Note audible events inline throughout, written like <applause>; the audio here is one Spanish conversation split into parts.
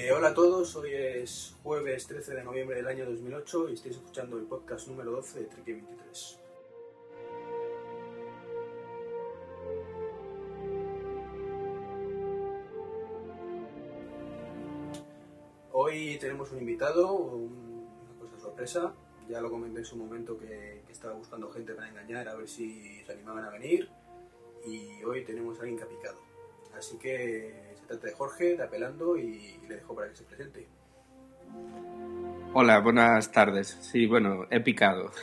Eh, hola a todos, hoy es jueves 13 de noviembre del año 2008 y estáis escuchando el podcast número 12 de Trek 23. Hoy tenemos un invitado, un- una cosa sorpresa. Ya lo comenté en su momento que, estaba buscando gente para engañar a ver si se animaban a venir. Y hoy tenemos a alguien que ha picado. Así que de Jorge, de Apelando, y le dejo para que se presente. Hola, buenas tardes. Sí, bueno, he picado. <laughs>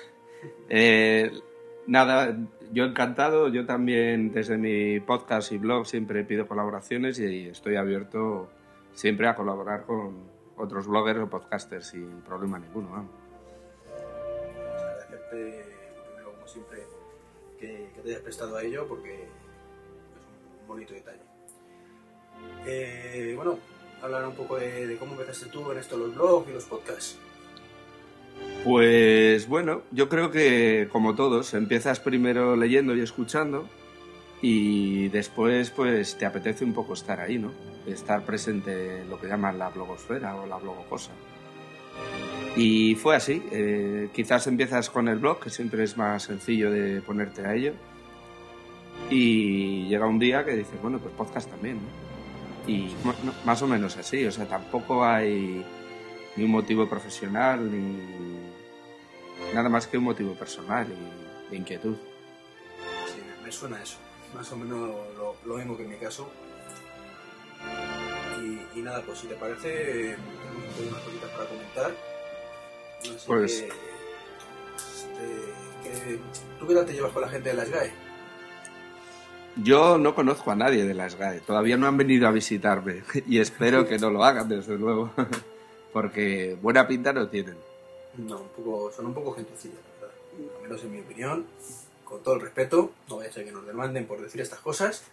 Eh, nada, yo encantado. Yo también desde mi podcast y blog siempre pido colaboraciones y estoy abierto siempre a colaborar con otros bloggers o podcasters sin problema ninguno. vamos. Agradecerte, primero, como siempre, que, que te hayas prestado a ello porque es un bonito detalle. Eh, bueno, hablar un poco de, cómo empezaste tú en esto, los blogs y los podcasts. Pues bueno, yo creo que como todos, empiezas primero leyendo y escuchando y después pues te apetece un poco estar ahí, ¿no? Estar presente en lo que llaman la blogosfera o la blogocosa. Y fue así, eh, quizás empiezas con el blog, que siempre es más sencillo de ponerte a ello, y llega un día que dices, bueno, pues podcast también, ¿no? Y no, más o menos así, o sea, tampoco hay ni un motivo profesional, ni nada más que un motivo personal y de inquietud. Sí, me suena eso. Más o menos lo, lo mismo que en mi caso. Y, y nada, pues si te parece, tenemos unas cositas para comentar. Así Pues- que, este, que- ¿Tú qué tal te llevas con la gente de las GAE? Yo no conozco a nadie de las GAE, todavía no han venido a visitarme <laughs> y espero que no lo hagan, desde luego, <laughs> porque buena pinta no tienen. No, un poco, son un poco gentecillas, la verdad. Al menos en mi opinión, con todo el respeto, no vaya a ser que nos demanden por decir estas cosas.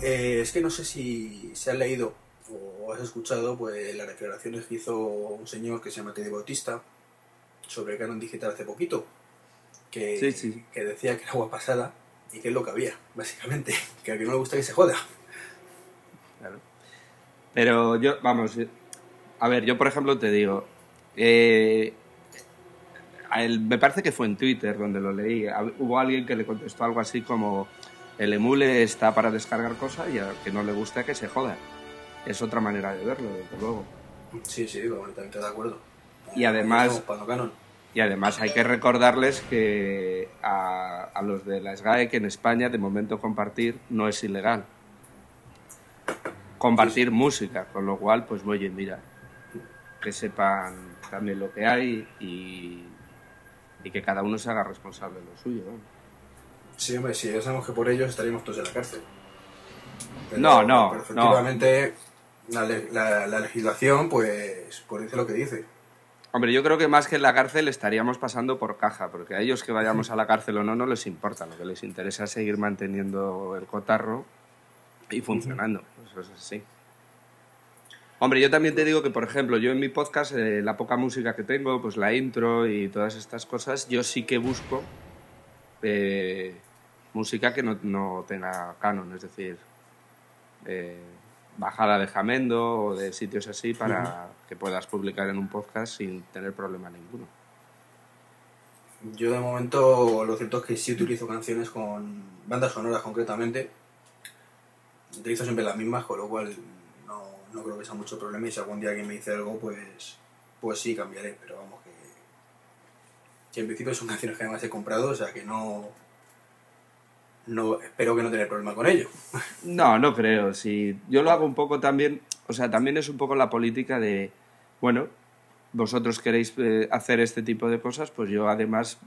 Eh, es que no sé si se han leído o has escuchado pues las declaraciones que hizo un señor que se llama Teddy Bautista sobre el canon digital hace poquito, que, Sí, sí. que decía que era agua pasada y que es lo que había, básicamente, <laughs> que a que no le gusta que se joda. Claro. Pero yo, vamos, a ver, yo por ejemplo te digo, eh, a él- me parece que fue en Twitter donde lo leí, hubo alguien que le contestó algo así como, el emule está para descargar cosas y al que no le gusta que se joda. Es otra manera de verlo, desde luego. Sí, sí, completamente de acuerdo. Y además- canon. Y además hay que recordarles que a, a los de la SGAE que en España de momento compartir no es ilegal. Compartir música, con lo cual, pues oye, mira, que sepan también lo que hay y, y que cada uno se haga responsable de lo suyo. ¿no? Sí, hombre, sí, ya sabemos que por ellos estaríamos todos en la cárcel. Pero- No, no, Pero efectivamente, La, la- la legislación, pues, pues dice lo que dice. Hombre, yo creo que más que en la cárcel estaríamos pasando por caja, porque a ellos que vayamos a la cárcel o no, no les importa. Lo que les interesa es seguir manteniendo el cotarro y funcionando. Eso es así. Hombre, yo también te digo que, por ejemplo, yo en mi podcast, eh, la poca música que tengo, pues la intro y todas estas cosas, yo sí que busco eh, música que no, no tenga canon, es decir, eh, bajada de Jamendo o de sitios así para que puedas publicar en un podcast sin tener problema ninguno. Yo de momento lo cierto es que sí utilizo canciones con bandas sonoras concretamente. Utilizo siempre las mismas, con lo cual no, no creo que sea mucho problema y si algún día alguien me dice algo, pues, pues sí cambiaré, pero vamos que, que en principio son canciones que además he comprado, o sea que no, no espero que no tener problema con ello. No, no creo. Sí, yo lo hago un poco también, o sea, también es un poco la política de, bueno, vosotros queréis eh, hacer este tipo de cosas, pues yo además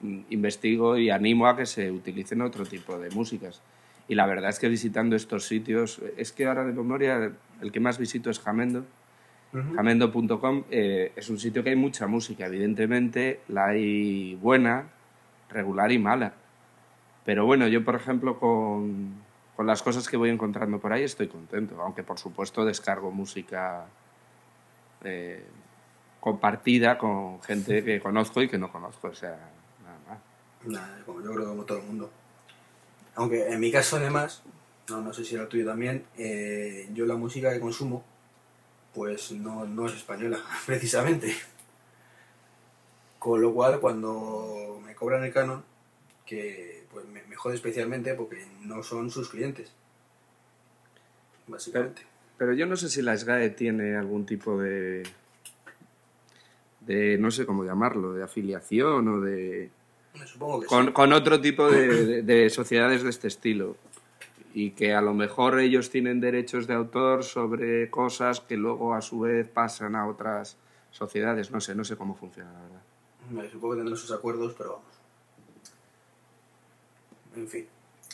mm, investigo y animo a que se utilicen otro tipo de músicas. Y la verdad es que visitando estos sitios, es que ahora de memoria el que más visito es Jamendo. Jamendo.com eh, es un sitio que hay mucha música, evidentemente la hay buena, regular y mala. Pero bueno, yo por ejemplo con, con las cosas que voy encontrando por ahí estoy contento, aunque por supuesto descargo música eh, compartida con gente que conozco y que no conozco, o sea, nada más. Nada, como yo creo como todo el mundo. Aunque en mi caso además, no, no sé si era tuyo también, eh, yo la música que consumo pues no, no es española, <laughs> precisamente. Con lo cual, cuando me cobran el canon, que pues me, me jode especialmente porque no son sus clientes. Básicamente. Pero yo no sé si la SGAE tiene algún tipo de. de. no sé cómo llamarlo, de afiliación o de. Supongo que con, sí. con otro tipo de, de- de sociedades de este estilo. Y que a lo mejor ellos tienen derechos de autor sobre cosas que luego a su vez pasan a otras sociedades. No sé, no sé cómo funciona, la verdad. Supongo que tendrán sus acuerdos, pero vamos. En fin,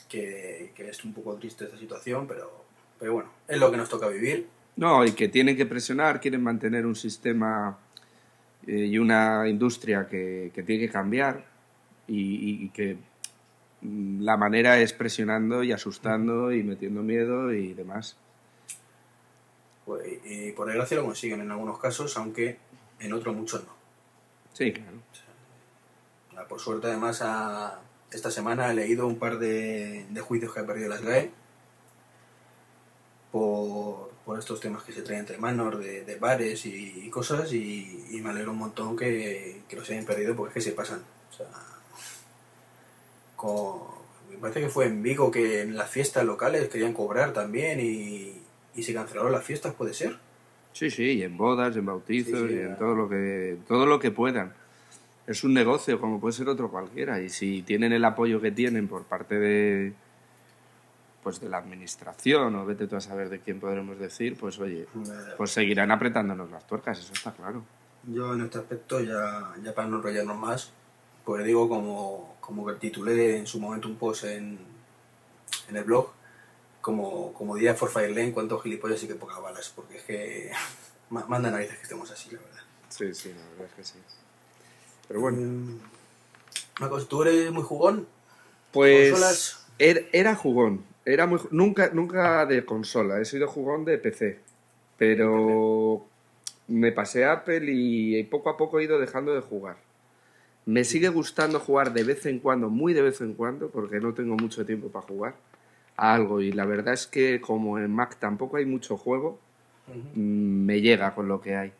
que, que es un poco triste esta situación, pero, pero bueno, es lo que nos toca vivir. No, y que tienen que presionar, quieren mantener un sistema eh, y una industria que, que tiene que cambiar y, que mm, la manera es presionando y asustando y metiendo miedo y demás. Pues, y por desgracia lo consiguen en algunos casos, aunque en otros muchos no. Sí, claro. Por suerte, además, a- esta semana he leído un par de, de juicios que ha perdido las GAE por, por estos temas que se traen entre manos de, de bares y, y cosas y, y me alegro un montón que, que los hayan perdido porque es que se pasan. O sea, con- me parece que fue en Vigo que en las fiestas locales querían cobrar también y, y se cancelaron las fiestas, ¿puede ser? Sí, sí, y en bodas, en bautizos Sí, sí, y en todo lo que todo lo que puedan. Es un negocio como puede ser otro cualquiera y si tienen el apoyo que tienen por parte de pues de la administración o vete tú a saber de quién podremos decir, pues oye, pues seguirán apretándonos las tuercas, eso está claro. Yo en este aspecto, ya, ya para no enrollarnos más, pues digo como, como que titulé en su momento un post en, en el blog, como, como diría For Fire Lane, cuántos gilipollas y qué pocas balas, porque es que <laughs> ma- manda narices que estemos así, la verdad. Sí, sí, la verdad es que sí. Pero bueno, Mm, Una cosa, ¿tú eres muy jugón? pues consolas. er- era jugón, era muy nunca nunca de consola, he sido jugón de PC, pero me pasé a Apple y poco a poco he ido dejando de jugar. Me sigue gustando jugar de vez en cuando, muy de vez en cuando, porque no tengo mucho tiempo para jugar a algo y la verdad es que como en Mac tampoco hay mucho juego, mm, me llega con lo que hay.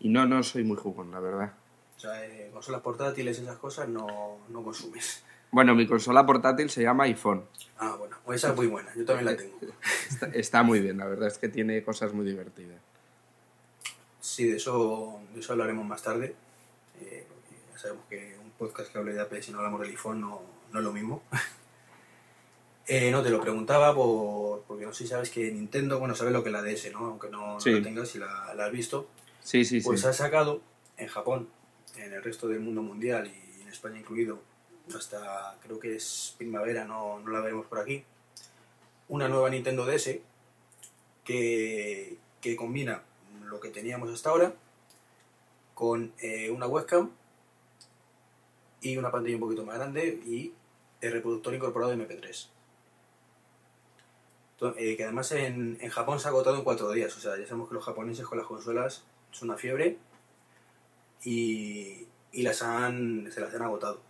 Y no, no soy muy jugón, la verdad. O sea, eh, consolas portátiles, esas cosas no, no consumes. Bueno, mi consola portátil se llama iPhone. Ah, bueno, pues esa es muy buena, yo también la tengo. Está, está muy bien, la verdad es que tiene cosas muy divertidas. Sí, de eso, de eso hablaremos más tarde. Eh, ya sabemos que un podcast que hable de Apple si no hablamos del iPhone no, no es lo mismo. <laughs> Eh, no, te lo preguntaba por, porque no sé si sabes que Nintendo, bueno, sabes lo que es la DS, ¿no? Aunque no, no la tengas, si la, la has visto, Sí, sí, pues sí. ha sacado en Japón, en el resto del mundo mundial y en España incluido, hasta creo que es primavera, no, no la veremos por aquí, una nueva Nintendo DS que, que combina lo que teníamos hasta ahora con eh, una webcam y una pantalla un poquito más grande y el reproductor incorporado de MP3. Entonces, eh, que además en, en Japón se ha agotado en cuatro días. O sea, ya sabemos que los japoneses con las consolas es una fiebre y, y las han, se las han agotado.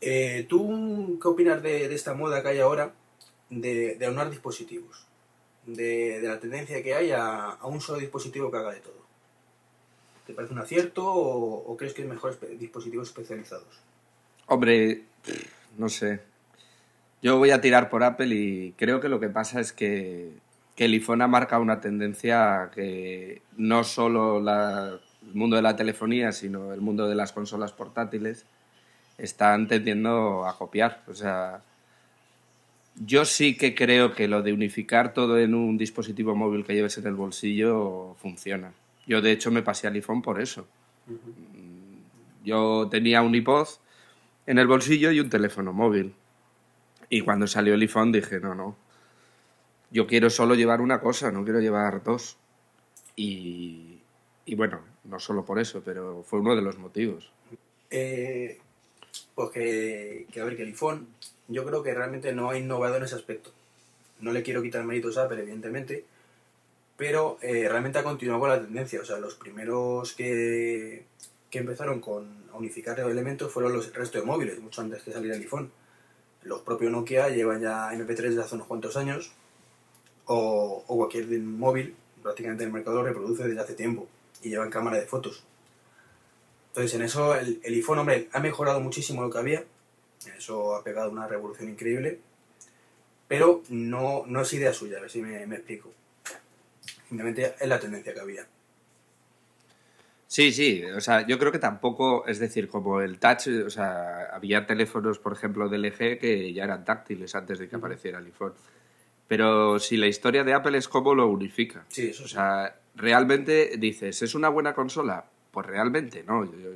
Eh, ¿Tú qué opinas de, de esta moda que hay ahora de, de aunar dispositivos? De, de la tendencia que hay a, un solo dispositivo que haga de todo. ¿Te parece un acierto o, crees que es mejor espe- dispositivos especializados? Hombre, no sé. Yo voy a tirar por Apple y creo que lo que pasa es que, que el iPhone ha marcado una tendencia que no solo la- el mundo de la telefonía, sino el mundo de las consolas portátiles están tendiendo a copiar. O sea, yo sí que creo que lo de unificar todo en un dispositivo móvil que lleves en el bolsillo funciona. Yo de hecho me pasé al iPhone por eso. Yo tenía un iPod en el bolsillo y un teléfono móvil. Y cuando salió el iPhone dije, no, no. Yo quiero solo llevar una cosa, no quiero llevar dos. Y, y bueno, no solo por eso, pero fue uno de los motivos. Eh, pues que, a ver, que el iPhone yo creo que realmente no ha innovado en ese aspecto. No le quiero quitar méritos a Apple, evidentemente, pero eh, realmente ha continuado con la tendencia. O sea, los primeros que, que empezaron con a unificar elementos fueron los el resto de móviles, mucho antes que saliera el iPhone. Los propios Nokia llevan ya MP3 desde hace unos cuantos años, o, o cualquier móvil prácticamente el mercado reproduce desde hace tiempo y llevan cámara de fotos. Entonces, en eso el, el iPhone, hombre, ha mejorado muchísimo lo que había. En eso ha pegado una revolución increíble. Pero no, no es idea suya, a ver si me, me explico. Simplemente es la tendencia que había. Sí, sí, o sea, yo creo que tampoco, es decir, como el touch, o sea, había teléfonos, por ejemplo, de LG que ya eran táctiles antes de que apareciera el iPhone. Pero si la historia de Apple es cómo lo unifica. Sí, eso O sí. sea, realmente dices, ¿es una buena consola? Pues realmente no. Yo- yo-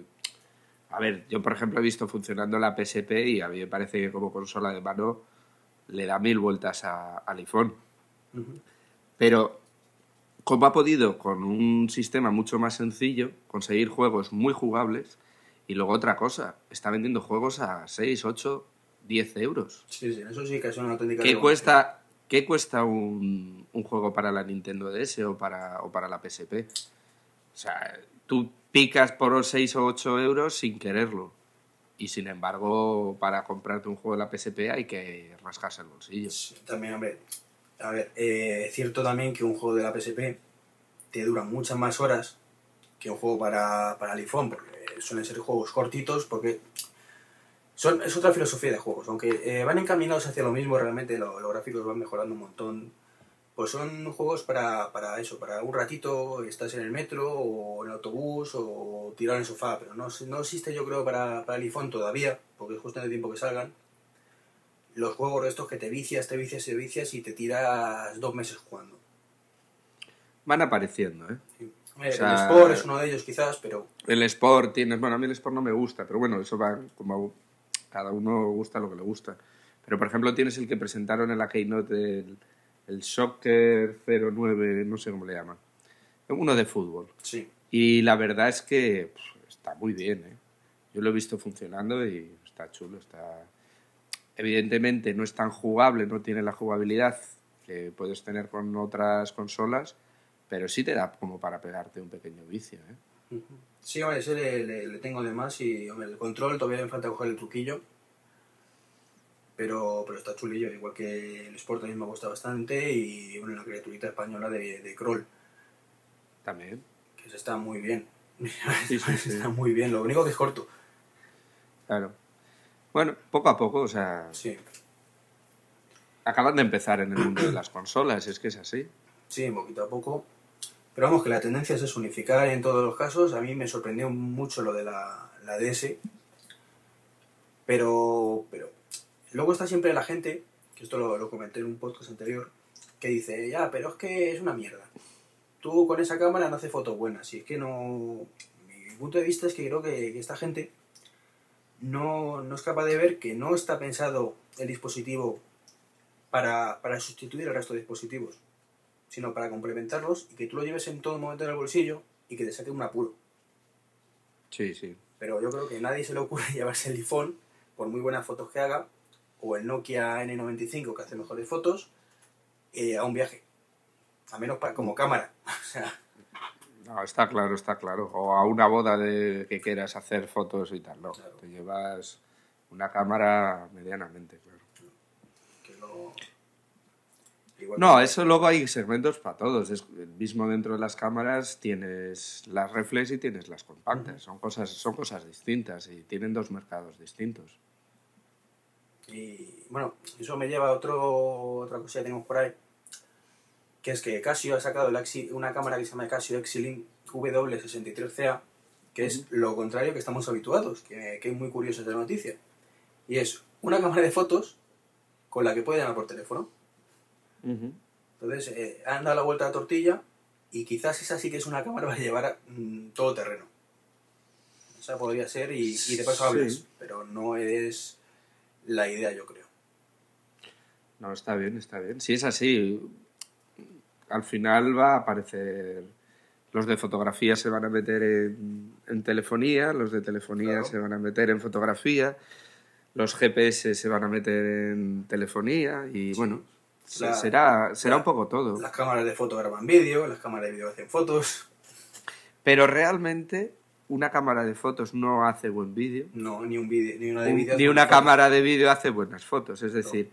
a ver, yo por ejemplo he visto funcionando la PSP y a mí me parece que como consola de mano le da mil vueltas a- al iPhone. Pero, ¿cómo ha podido con un sistema mucho más sencillo conseguir juegos muy jugables? Y luego otra cosa, está vendiendo juegos a 6, 8, 10 euros. Sí, sí, eso sí que es una auténtica ¿Qué cuesta, qué cuesta un, juego para la Nintendo DS o para, o para la PSP? O sea, tú picas por 6 o 8 euros sin quererlo. Y sin embargo, para comprarte un juego de la PSP hay que rascarse el bolsillo. También, hombre, a ver, eh, es cierto también que un juego de la PSP te dura muchas más horas que un juego para, para el iPhone, porque suelen ser juegos cortitos, porque son, es otra filosofía de juegos, aunque eh, van encaminados hacia lo mismo, realmente lo- los gráficos van mejorando un montón, pues son juegos para, para eso, para un ratito, estás en el metro o en el autobús o tirar en el sofá, pero no, no existe yo creo para, para el iPhone todavía, porque es justo en el tiempo que salgan, los juegos estos que te vicias, te vicias, te vicias y te tiras dos meses jugando. Van apareciendo, ¿eh? Eh, O sea, el Sport es uno de ellos quizás, pero El Sport tienes, bueno, a mí el Sport no me gusta, pero bueno, eso va como cada uno gusta lo que le gusta. Pero por ejemplo tienes el que presentaron en la Keynote, el, el Soccer 09, no sé cómo le llaman. Uno de fútbol. sí. Y la verdad es que pff, está muy bien, ¿eh? Yo lo he visto funcionando y está chulo, está... Evidentemente no es tan jugable, no tiene la jugabilidad que puedes tener con otras consolas, pero sí te da como para pegarte un pequeño vicio, ¿eh? Sí, hombre, ese le, le- le tengo de más y hombre, el control todavía me falta coger el truquillo. Pero, pero está chulillo, igual que el Sport también me gusta bastante y bueno, la criaturita española de, de Kroll, También. que ese está muy bien. Sí, <laughs> sí, sí. está muy bien, lo único que es corto. Claro. Bueno, poco a poco, o sea, Sí, acaban de empezar en el mundo de las consolas, es que es así. sí, poquito a poco. Pero vamos, que la tendencia es unificar en todos los casos. A mí me sorprendió mucho lo de la, la DS. Pero, pero luego está siempre la gente, que esto lo, lo comenté en un podcast anterior, que dice, ya, pero es que es una mierda. Tú con esa cámara no haces fotos buenas. Y es que no... Mi punto de vista es que creo que, esta gente no, no es capaz de ver que no está pensado el dispositivo para, para sustituir el resto de dispositivos, sino para complementarlos y que tú lo lleves en todo momento en el bolsillo y que te saque un apuro. Sí, sí. Pero yo creo que a nadie se le ocurre <laughs> llevarse el iPhone, por muy buenas fotos que haga, o el Nokia N95 que hace mejores fotos, eh, a un viaje. A menos para, como cámara. <laughs> O sea, No, está claro, está claro. O a una boda de que quieras hacer fotos y tal, no. Claro. Te llevas una cámara medianamente, claro. que lo... igual No, que- eso luego hay segmentos para todos. Es, mismo dentro de las cámaras tienes las reflex y tienes las compactas. Son cosas, son cosas distintas y tienen dos mercados distintos. Y bueno, eso me lleva a otro, otra cosa que tenemos por ahí, que es que Casio ha sacado el Axi- una cámara que se llama Casio Exilink W63CA, que es lo contrario que estamos habituados, que, que es muy curiosa esta noticia. Y es una cámara de fotos con la que puedes llamar por teléfono. Entonces, eh, han dado la vuelta a la tortilla y quizás esa sí que es una cámara <laughs> para llevar mm, todo terreno. Esa podría ser y, y de paso hablas, Sí. pero no es la idea, yo creo. No, está bien, está bien. Si es así, al final va a aparecer. Los de fotografía se van a meter en, en telefonía, los de telefonía Claro. se van a meter en fotografía, los GPS se van a meter en telefonía y bueno, La- será, será la- un poco todo. Las cámaras de foto graban vídeo, las cámaras de vídeo hacen fotos. Pero realmente una cámara de fotos no hace buen vídeo. No, ni un vídeo, ni una de vídeo. ni una fotos. cámara de vídeo hace buenas fotos. Es decir,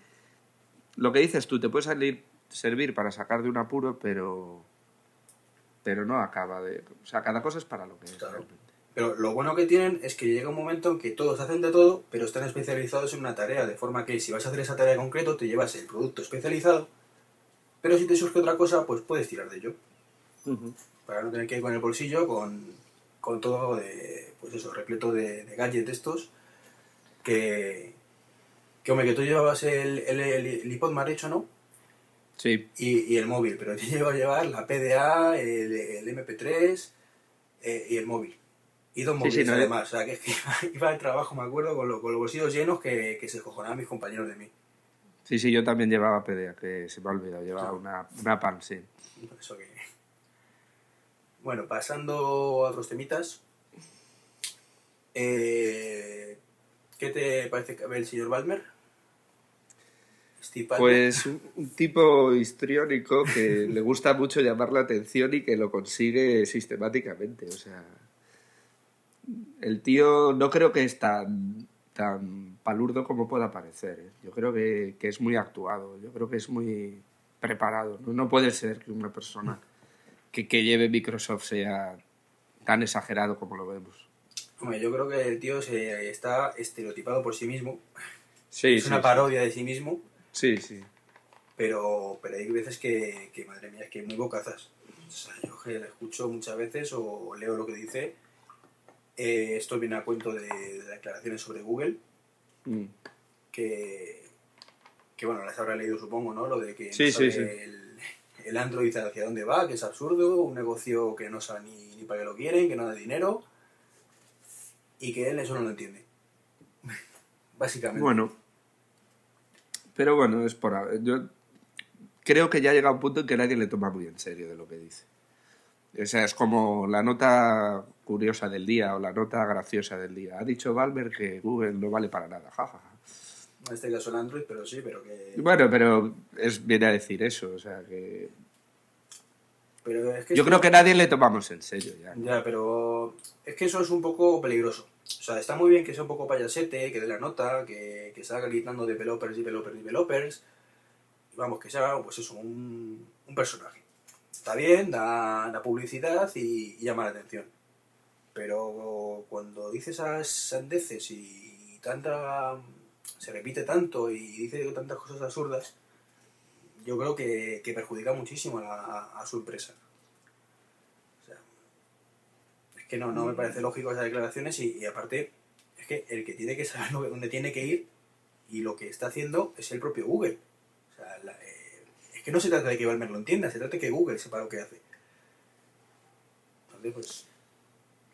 lo que dices tú, te puede salir, servir para sacar de un apuro, pero pero no acaba de... O sea, cada cosa es para lo que es. Realmente. Pero lo bueno que tienen es que llega un momento en que todos hacen de todo, pero están especializados en una tarea, de forma que si vas a hacer esa tarea en concreto, te llevas el producto especializado, pero si te surge otra cosa, pues puedes tirar de ello, para no tener que ir con el bolsillo, con, con todo de, pues eso, repleto de, de gadgets estos, que, que hombre, que tú llevabas el, el, el, el iPod, me has dicho, ¿no? Sí, Y, y el móvil, pero te <laughs> lleva a llevar la PDA, el, el MP3 eh, y el móvil. Y dos Sí, móviles sí, no, además. O sea, que, que <laughs> iba, al trabajo, me acuerdo, con, lo- con los bolsillos llenos que, que se cojonaban mis compañeros de mí. sí, sí, yo también llevaba PDA, que se me ha olvidado, llevaba Sí. una, una PAN, sí. Por eso que... Bueno, pasando a otros temitas. Eh, ¿Qué te parece el señor Balmer? Pues un tipo histriónico que le gusta mucho llamar la atención y que lo consigue sistemáticamente. O sea, el tío no creo que es tan, tan palurdo como pueda parecer. ¿eh? Yo creo que, que es muy actuado, yo creo que es muy preparado. No, no puede ser que una persona que, que lleve Microsoft sea tan exagerado como lo vemos. Hombre, yo creo que el tío se está estereotipado por sí mismo. Sí, es una parodia de sí mismo. Sí, sí. pero, pero hay veces que, que, madre mía, es que muy bocazas. O sea, yo que la escucho muchas veces o leo lo que dice. Eh, esto viene a cuento de, de declaraciones sobre Google, Mm. que, que bueno, las habrá leído supongo, ¿no? Lo de que Sí, no sí, sabe sí. El, el Android hacia dónde va, que es absurdo, un negocio que no sabe ni, ni para qué lo quieren, que no da dinero, y que él eso no lo entiende. <laughs> Básicamente. Bueno. Pero bueno, es por... Yo creo que ya llega un punto en que nadie le toma muy en serio de lo que dice. O sea, es como la nota curiosa del día o la nota graciosa del día. Ha dicho Valmer que Google no vale para nada, jajaja. En este caso el Android, pero sí, pero que... Bueno, pero es, viene a decir eso, o sea que... Pero es que Yo creo que nadie le tomamos en serio ya. Ya, pero es que eso es un poco peligroso. O sea, está muy bien que sea un poco payasete, que dé la nota, que, que salga gritando de developers, developers, developers. Y vamos, que sea, pues eso, un, un personaje. Está bien, da, da publicidad y, y llama la atención. Pero cuando dice esas sandeces y tanta se repite tanto y dice tantas cosas absurdas, yo creo que, que perjudica muchísimo a, la- a su empresa. Que no, no me parece lógico esas declaraciones y, aparte es que el que tiene que saber <laughs> dónde tiene que ir y lo que está haciendo es el propio Google. O sea, eh, es que no se trata de que Balmer lo entienda, se trata de que Google sepa lo que hace. Entonces, pues,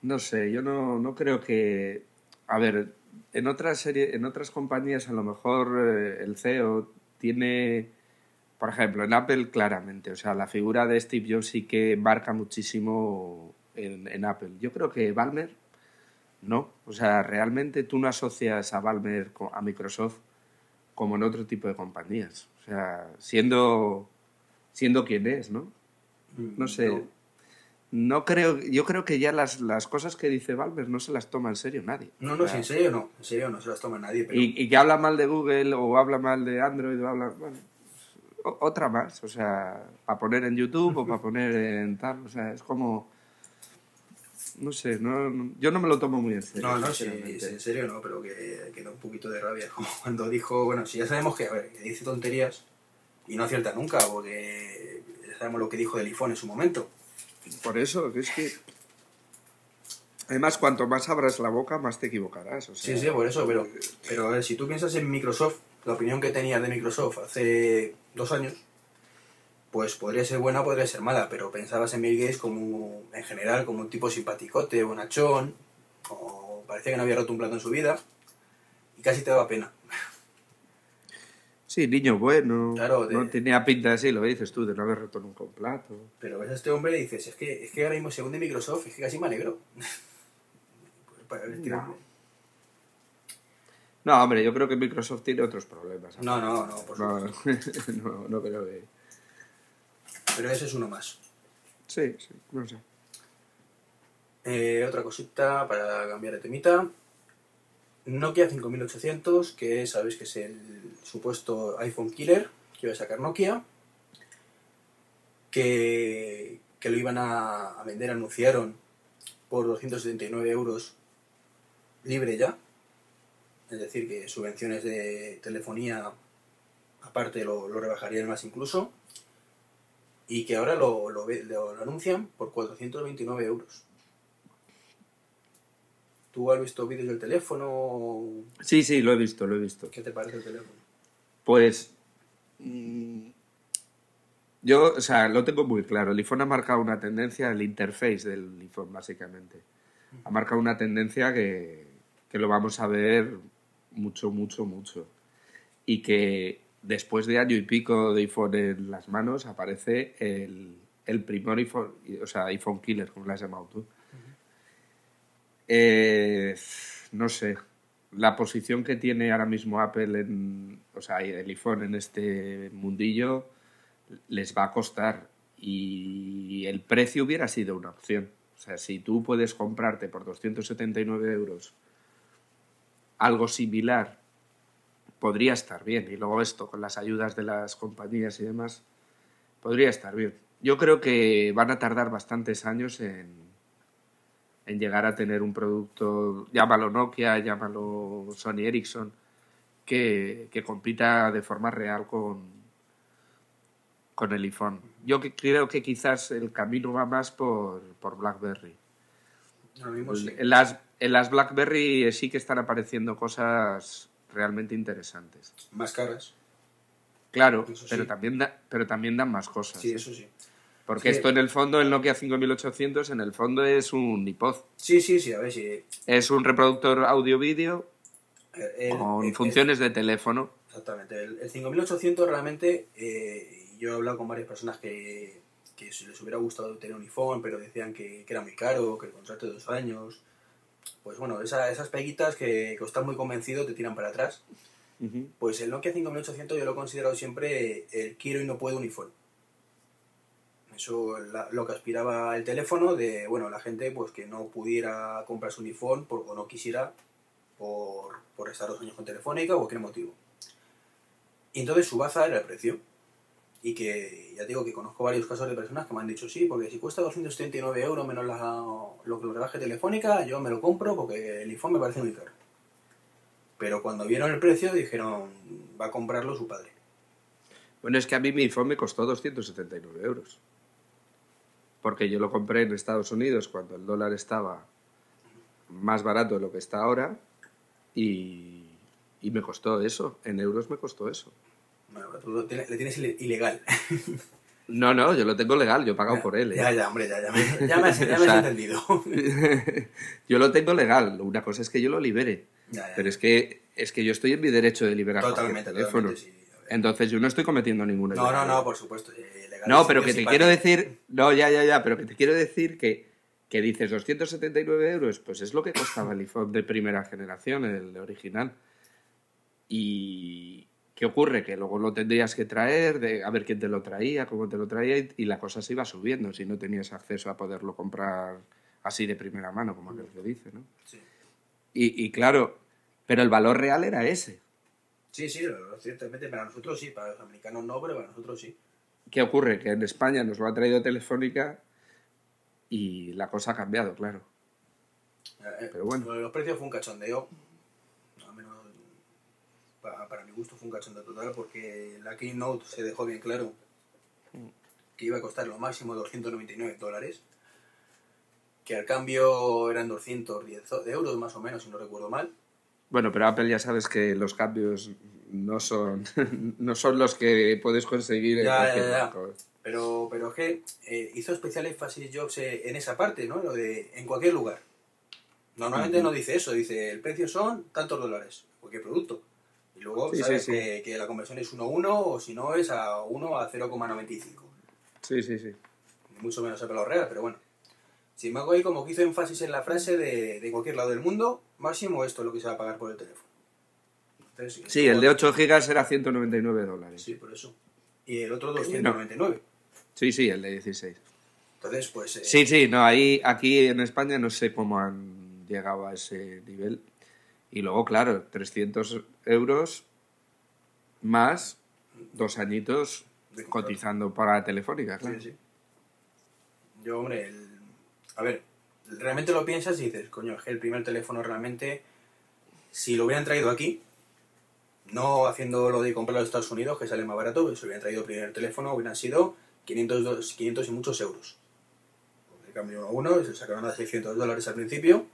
No sé, yo no, no creo que... A ver, en otras serie, en otras compañías a lo mejor eh, el CEO tiene, por ejemplo, en Apple claramente, o sea, la figura de Steve Jobs sí que marca muchísimo en, en Apple. Yo creo que Balmer no, o sea, realmente tú no asocias a Balmer a Microsoft como en otro tipo de compañías, o sea, siendo siendo quien es, ¿no? No sé. no. No creo, yo creo que ya las, las cosas que dice Valver no se las toma en serio nadie. No, no, O si sea, en serio no, en serio no se las toma nadie, pero y, y que habla mal de Google o habla mal de Android o habla. Bueno, otra más, o sea, para poner en YouTube o para <laughs> poner en tal, o sea, es como. No sé, no, no- yo no me lo tomo muy en serio. No, no, sí, sí, en serio no, pero que, que da un poquito de rabia. <laughs> Como cuando dijo, bueno, si ya sabemos que, a ver, que dice tonterías y no acierta nunca, porque ya sabemos lo que dijo del iPhone en su momento. Por eso, es que. Además, cuanto más abras la boca, más te equivocarás. O sea, Sí, sí, por eso, pero, pero a ver, si tú piensas en Microsoft, la opinión que tenías de Microsoft hace dos años, pues podría ser buena podría ser mala, pero pensabas en Bill Gates como, en general, como un tipo simpaticote, bonachón, o parecía que no había roto un plato en su vida, y casi te daba pena. Sí, niño bueno. Claro, de- No tenía pinta así, lo dices tú, de no haber roto nunca un plato. Pero ves a este hombre y dices, es que, es que ahora mismo, según de Microsoft, es que casi me alegro. <laughs> Pues, para ver, tío, No. No, hombre, yo creo que Microsoft tiene otros problemas. No, no, no, por no, supuesto. <laughs> no, no creo que... Pero ese es uno más. Sí, sí, no sé. Eh, otra cosita para cambiar de temita. Nokia 5800, que sabéis que es el supuesto iPhone killer que iba a sacar Nokia. Que, que lo iban a, vender, anunciaron por 279 euros libre ya. Es decir, que subvenciones de telefonía aparte lo, rebajarían más incluso. Y que ahora lo, lo- lo anuncian por 429 euros. ¿Tú has visto vídeos del teléfono? Sí, sí, lo he visto, lo he visto. ¿Qué te parece el teléfono? Pues mm, yo, o sea, lo tengo muy claro. El iPhone ha marcado una tendencia, el interface del iPhone, básicamente. Ha marcado una tendencia que, que lo vamos a ver mucho, mucho, mucho. Y que después de año y pico de iPhone en las manos aparece el, el primer iPhone, o sea, iPhone killer, como lo has llamado tú. Eh, no sé, la posición que tiene ahora mismo Apple en, o sea, el iPhone en este mundillo les va a costar y el precio hubiera sido una opción. O sea, si tú puedes comprarte por 279 euros algo similar, podría estar bien. Y luego esto, con las ayudas de las compañías y demás, podría estar bien. Yo creo que van a tardar bastantes años en, en llegar a tener un producto, llámalo Nokia, llámalo Sony Ericsson, que, que compita de forma real con, con el iPhone. Yo que- creo que quizás el camino va más por, por BlackBerry. Ahora mismo sí. En las, en las BlackBerry sí que están apareciendo cosas realmente interesantes. Más caras. Claro, Eso sí. pero, también da- pero también dan más cosas. Sí, eso sí. Porque Sí. esto en el fondo, el Nokia 5800, en el fondo es un iPod. Sí, sí, sí, a ver si... Es un reproductor audio-vídeo el- con el- funciones de teléfono. Exactamente. El, el 5800 realmente, eh, yo he hablado con varias personas que, que les hubiera gustado tener un iPhone, pero decían que, que era muy caro, que el contrato de dos años. Pues bueno, esa- esas peguitas que, que estás muy convencido te tiran para atrás. Pues el Nokia 5800 yo lo he considerado siempre el quiero y no puedo un iPhone. Eso la- lo que aspiraba el teléfono de, bueno, la gente pues que no pudiera comprarse un iPhone o no quisiera por, por estar dos años con Telefónica o cualquier motivo. Y entonces su baza era el precio. Y que ya digo que conozco varios casos de personas que me han dicho sí, porque si cuesta 279 euros menos lo que lo rebaje Telefónica, yo me lo compro porque el iPhone me parece muy caro. Pero cuando vieron el precio dijeron, va a comprarlo su padre. Bueno, es que a mí mi iPhone me costó 279 euros. Porque yo lo compré en Estados Unidos cuando el dólar estaba más barato de lo que está ahora y, y me costó eso. En euros me costó eso. Bueno, pero tú lo tienes- le tienes ile- ilegal. <laughs> No, no, yo lo tengo legal, yo he pagado por él. ¿eh? Ya, ya, hombre, ya, ya, me, <laughs> ya me has, ya O me has sea, entendido. <laughs> yo lo tengo legal. Una cosa es que yo lo libere. Pero es que, es que yo estoy en mi derecho de liberar Totalmente, cualquier teléfono. totalmente, sí. Entonces yo no estoy cometiendo ninguna No, no, no, por supuesto. eh, No, pero que te quiero decir, no, ya, ya, ya, pero que te quiero decir que, que dices 279 euros, pues es lo que costaba el iPhone de primera generación, el original. Y ¿qué ocurre? Que luego lo tendrías que traer, de, a ver quién te lo traía, cómo te lo traía, y, y la cosa se iba subiendo si no tenías acceso a poderlo comprar así de primera mano, como aquel que dice, ¿no? Sí, Y, y claro, pero el valor real era ese. sí, sí, ciertamente para nosotros sí, para los americanos no, pero para nosotros sí. ¿Qué ocurre? Que en España nos lo ha traído Telefónica y la cosa ha cambiado, claro. Eh, Pero bueno. Los precios fue un cachondeo. Al menos para, para mi gusto fue un cachondeo total porque la Keynote se dejó bien claro que iba a costar lo máximo 299 dólares. Que al cambio eran 210 euros más o menos, si no recuerdo mal. Bueno, pero Apple ya sabes que los cambios no son, <laughs> no son los que puedes conseguir en Ya, cualquier ya, ya. banco. Pero, pero es que eh, hizo especial énfasis Jobs en esa parte, ¿no? Lo de en cualquier lugar. Normalmente no dice eso, dice el precio son tantos dólares, cualquier producto. Y luego Sí, sabes sí, sí. Que, que la conversión es 1 a 1 o si no es a 1 a 0,95. Sí, sí, sí. Mucho menos a pelo real, pero bueno. Sin embargo, ahí como que hizo énfasis en la frase de, de cualquier lado del mundo, máximo esto es lo que se va a pagar por el teléfono. Sí, el de 8 gigas era 199 dólares. Sí, por eso. Y el otro 299. Sí, sí, el de 16. Entonces, pues... eh, Sí, sí, no, ahí, aquí en España no sé cómo han llegado a ese nivel. Y luego, claro, 300 euros más dos añitos cotizando para Telefónica, claro. Sí, sí. Yo, hombre, el- a ver, realmente lo piensas y dices, coño, es que el primer teléfono realmente, si lo hubieran traído aquí, no haciendo lo de comprarlo en Estados Unidos, que sale más barato, si hubieran traído el primer teléfono, hubieran sido 500, dos- 500 y muchos euros. De cambio uno a uno, se sacaron a 600 dólares al principio,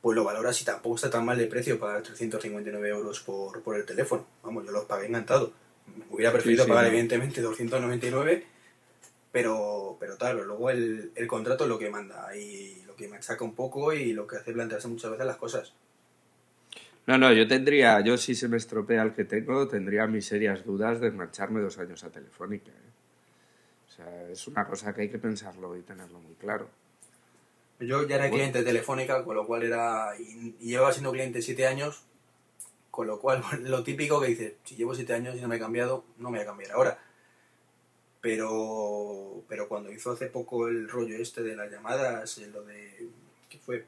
pues lo valoras y tampoco está tan mal de precio pagar 359 euros por, por el teléfono. Vamos, yo los pagué encantado. Hubiera preferido sí, pagar, no. evidentemente, 299, pero, pero claro, luego el, el contrato es lo que manda y lo que machaca un poco y lo que hace plantearse muchas veces las cosas. No, no, yo tendría, yo si se me estropea el que tengo, tendría mis serias dudas de engancharme dos años a Telefónica. ¿eh? O sea, es una cosa que hay que pensarlo y tenerlo muy claro. Yo ya era Bueno. cliente telefónica, con lo cual era. Y, y llevaba siendo cliente siete años, con lo cual <laughs> lo típico que dices, si llevo siete años y no me he cambiado, no me voy a cambiar ahora. Pero, pero cuando hizo hace poco el rollo este de las llamadas, eh, lo de. ¿Qué fue?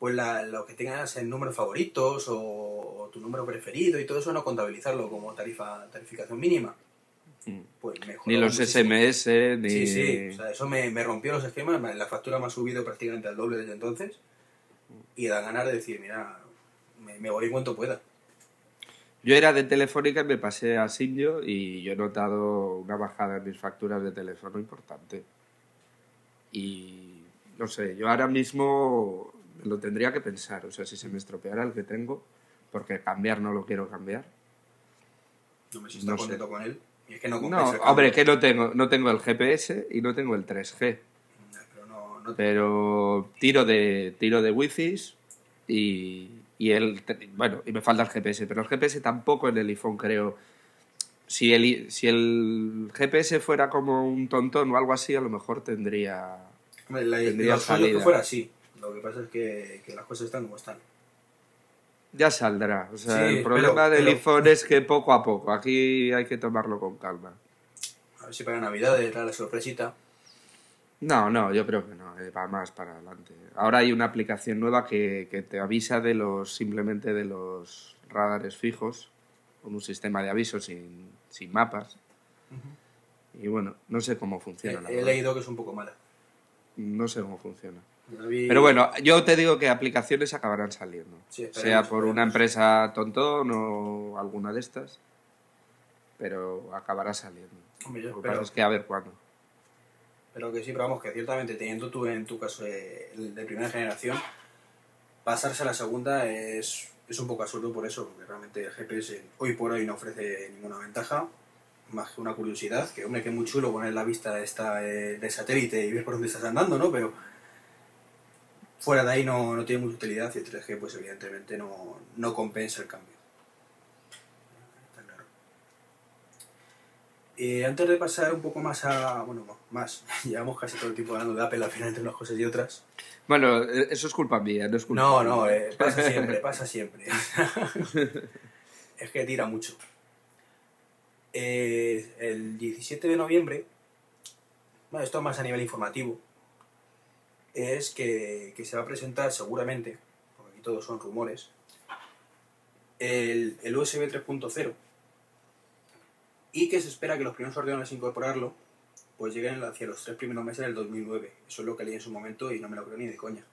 Pues la, lo que tengas en números favoritos o, o tu número preferido y todo eso, no contabilizarlo como tarifa tarificación mínima. Mm. Pues mejor. Ni los SMS, ni... Sí, sí, o sea, eso me, me rompió los esquemas, la factura me ha subido prácticamente al doble desde entonces y da ganas de decir, mira, me, me voy en cuanto pueda. Yo era de Telefónica y me pasé a Sinjo y yo he notado una bajada en mis facturas de teléfono importante. Y no sé, yo ahora mismo lo tendría que pensar, o sea, si se me estropeara el que tengo, porque cambiar no lo quiero cambiar. No me si está No sé. contento con él. Y es que no No, hombre, que no tengo, no tengo el GPS y no tengo el 3G, Pero no, no- pero tiro de tiro de wifi y, y el bueno, y me falta el GPS, pero el GPS tampoco en el iPhone creo. Si el, si el GPS fuera como un tontón o algo así, a lo mejor tendría... hombre, la, tendría lo es que salida. fuera así. Lo que pasa es que, que las cosas están como están. Ya saldrá. O sea, Sí, el problema pero- del pero- iPhone es que poco a poco. Aquí hay que tomarlo con calma. A ver si para Navidad trae la sorpresita. No, no, yo creo que no, eh, va más para adelante. Ahora hay una aplicación nueva que, que te avisa de los simplemente de los radares fijos, con un sistema de aviso sin, sin mapas. Y bueno, no sé cómo He, funciona. la he leído que es un poco mala. No sé cómo funciona. Ya vi- Pero bueno, yo te digo que aplicaciones acabarán saliendo. Sí, sea por una empresa tontón o alguna de estas. Pero acabará saliendo. Hombre, yo Lo que pasa es que a ver cuándo. Pero que sí, pero vamos, que ciertamente teniendo tú en tu caso eh, el de primera generación, pasarse a la segunda es, es un poco absurdo por eso, porque realmente el GPS hoy por hoy no ofrece ninguna ventaja, más que una curiosidad, que hombre, que muy chulo poner la vista esta eh, de satélite y ver por dónde estás andando, ¿no? Pero fuera de ahí no, no tiene mucha utilidad y el 3G pues evidentemente no, no compensa el cambio. Está claro. Eh, antes de pasar un poco más a. Bueno, no, más. <laughs> Llevamos casi todo el tiempo hablando de Apple al final entre unas cosas y otras. Bueno, eso es culpa mía, no es culpa No, mía. no, eh, pasa siempre, <laughs> pasa siempre. <laughs> es que tira mucho. Eh, el 17 de noviembre, bueno, esto más a nivel informativo, es que, que se va a presentar seguramente, porque aquí todos son rumores, el, el USB 3.0 y que se espera que los primeros ordenadores a incorporarlo pues lleguen hacia los tres primeros meses del 2009. Eso es lo que leí en su momento y no me lo creo ni de coña.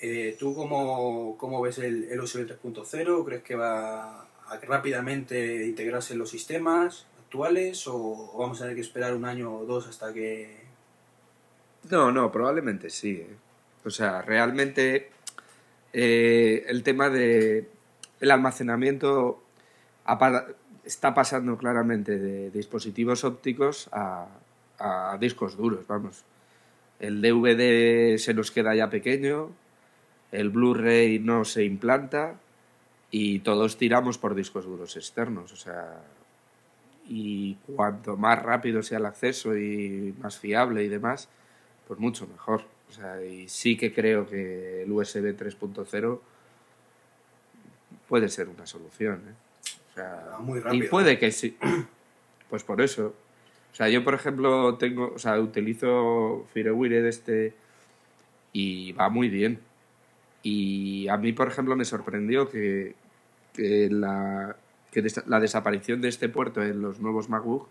Eh, ¿Tú cómo, cómo ves el, el USB 3.0? ¿Crees que va a rápidamente integrarse en los sistemas actuales o, vamos a tener que esperar un año o dos hasta que... No, no, probablemente sí. ¿eh? O sea, realmente eh, el tema de el almacenamiento está pasando claramente de dispositivos ópticos a, a discos duros, vamos. El DVD se nos queda ya pequeño, el Blu-ray no se implanta y todos tiramos por discos duros externos, o sea, y cuanto más rápido sea el acceso y más fiable y demás, pues mucho mejor. O sea, y sí que creo que el USB 3.0 puede ser una solución. ¿eh? O sea, muy y rápido. puede que sí. <clears throat> Pues por eso. O sea, yo por ejemplo tengo, o sea, utilizo FireWire de este y va muy bien. Y a mí, por ejemplo, me sorprendió que, que la, que des- la desaparición de este puerto en los nuevos MacBook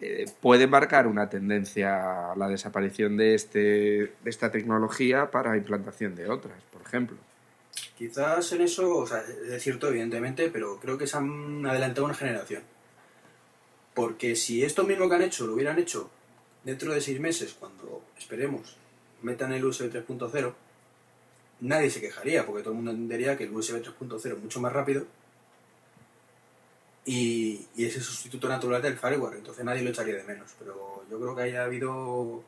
eh, puede marcar una tendencia a la desaparición de, este, de esta tecnología para implantación de otras, por ejemplo. Quizás en eso, o sea, es cierto, evidentemente, pero creo que se han adelantado una generación. Porque si esto mismo que han hecho lo hubieran hecho dentro de seis meses, cuando esperemos metan el USB 3.0, nadie se quejaría, porque todo el mundo entendería que el USB 3.0 es mucho más rápido y, y es el sustituto natural del firewall, entonces nadie lo echaría de menos. Pero yo creo que haya habido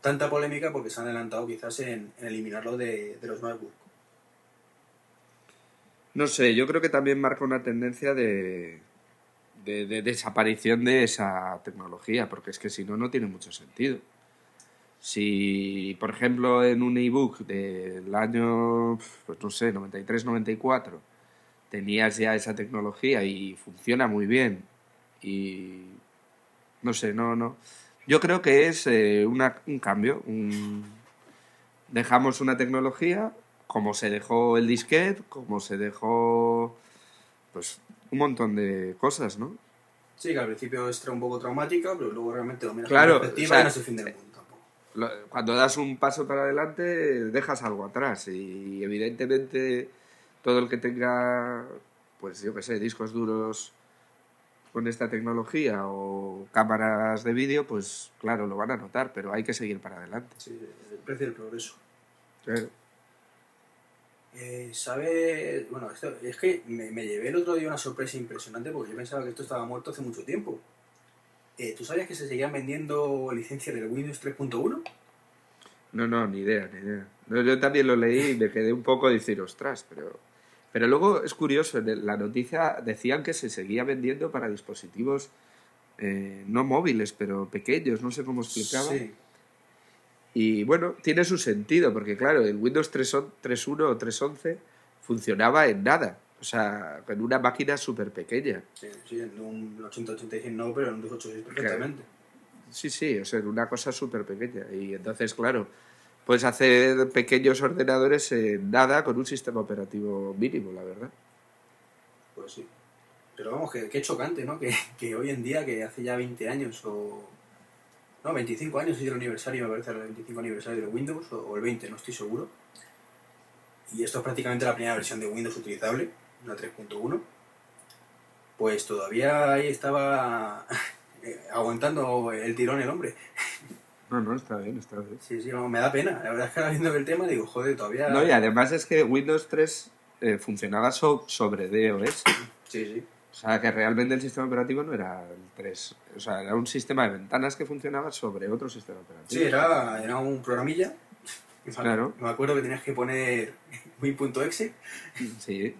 tanta polémica porque se han adelantado quizás en, en eliminarlo de, de los MacBook. No sé, yo creo que también marca una tendencia de, de, de desaparición de esa tecnología, porque es que si no, no tiene mucho sentido. Si, por ejemplo, en un ebook del año, pues no sé, 93-94, tenías ya esa tecnología y funciona muy bien, y no sé, no, no. Yo creo que es eh, una- un cambio. un- Dejamos una tecnología, como se dejó el disquete, como se dejó, pues, un montón de cosas, ¿no? Sí, que al principio es un poco traumática, pero luego realmente lo miras Claro, con perspectiva o sea, y no es el fin del mundo tampoco. Lo- Cuando das un paso para adelante, dejas algo atrás. Y evidentemente, todo el que tenga, pues yo qué sé, discos duros con esta tecnología o cámaras de vídeo, pues claro, lo van a notar, pero hay que seguir para adelante. Sí, el precio del progreso. Claro. Eh, ¿Sabe? Bueno, esto, es que me, me llevé el otro día una sorpresa impresionante porque yo pensaba que esto estaba muerto hace mucho tiempo. Eh, ¿Tú sabías que se seguían vendiendo licencias del Windows 3.1? No, no, ni idea, ni idea. No, yo también lo leí y me quedé un poco de decir, ostras, pero... Pero luego es curioso, en la noticia decían que se seguía vendiendo para dispositivos eh, no móviles, pero pequeños, no sé cómo explicaba. Sí. Y bueno, tiene su sentido, porque claro, el Windows 3.1 3.1 o 3.11 funcionaba en nada, o sea, en una máquina súper pequeña. Sí, sí, en un 8086 no, pero en un 286 perfectamente. Sí, sí, o sea, en una cosa súper pequeña. Y entonces, claro, puedes hacer pequeños ordenadores en nada con un sistema operativo mínimo, la verdad. Pues sí. Pero vamos, que, qué chocante, ¿no? Que, que hoy en día, que hace ya 20 años o... No, 25 años es el aniversario, me parece, el 25 aniversario de Windows, o, o el 20, no estoy seguro. Y esto es prácticamente la primera versión de Windows utilizable, una 3.1. Pues todavía ahí estaba <laughs> eh, aguantando el tirón el hombre. No, no, está bien, está bien. Sí, sí, no, me da pena. La verdad es que ahora viendo el tema digo, joder, todavía... No, y además es que Windows 3 eh, funcionaba so- sobre DOS. Sí, sí. O sea, que realmente el sistema operativo no era el 3. O sea, era un sistema de ventanas que funcionaba sobre otro sistema operativo. Sí, era, era un programilla. Claro. Me acuerdo que tenías que poner <laughs> win.exe. Sí.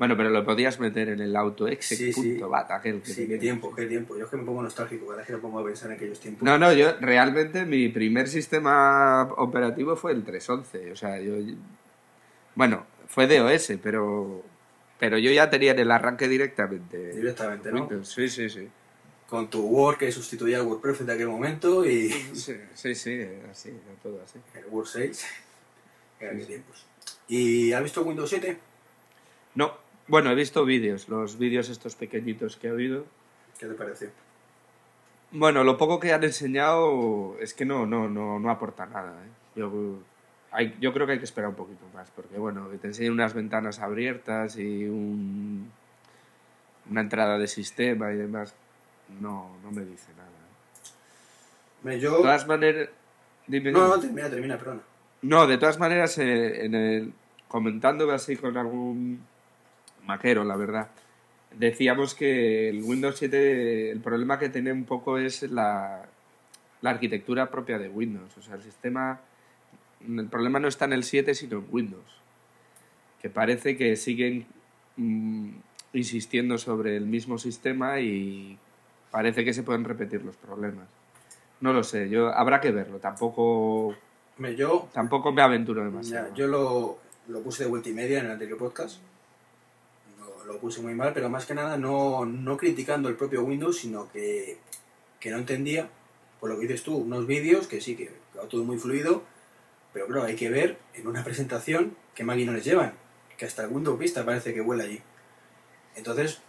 Bueno, pero lo podías meter en el autoexec.bat, Sí, sí. aquel que Sí, qué tiempo, qué tiempo. Yo es que me pongo nostálgico cada vez que me pongo a pensar en aquellos tiempos. No, no, yo realmente mi primer sistema operativo fue el 311. O sea, yo. Bueno, fue DOS, pero. Pero yo ya tenía en el arranque directamente. Directamente, ¿no? Windows. Sí, sí, sí. Con tu Word que sustituía al WordPress de aquel momento y Sí, sí, sí, así, todo así. el Word 6. Era qué tiempos. ¿Y has visto Windows 7? No, bueno, he visto vídeos, los vídeos estos pequeñitos que he oído. ¿Qué te pareció? Bueno, lo poco que han enseñado es que no, no, no, no aporta nada. ¿eh? Yo, hay, yo creo que hay que esperar un poquito más, porque bueno, que te enseñen unas ventanas abiertas y un, una entrada de sistema y demás, no, no me dice nada. ¿eh? Hombre, De yo... todas maneras, dime, No, no, termina, termina, perdona. No, de todas maneras, eh, en el, comentándome así con algún maquero, la verdad, decíamos que el Windows 7, el problema que tiene un poco es la, la arquitectura propia de Windows. O sea, el sistema, el problema no está en el 7, sino en Windows. Que parece que siguen mm, insistiendo sobre el mismo sistema y parece que se pueden repetir los problemas. No lo sé, yo habrá que verlo. Tampoco Hombre, yo... Tampoco me aventuro ya, demasiado. yo lo, lo puse de vuelta y media en el anterior podcast. Lo, puse muy mal, pero más que nada no, no criticando el propio Windows, sino que, que no entendía, por lo que dices tú, unos vídeos que sí, que va todo muy fluido, pero claro, hay que ver en una <laughs> presentación qué máquinas les llevan, que hasta el Windows Vista parece que vuela allí. Entonces,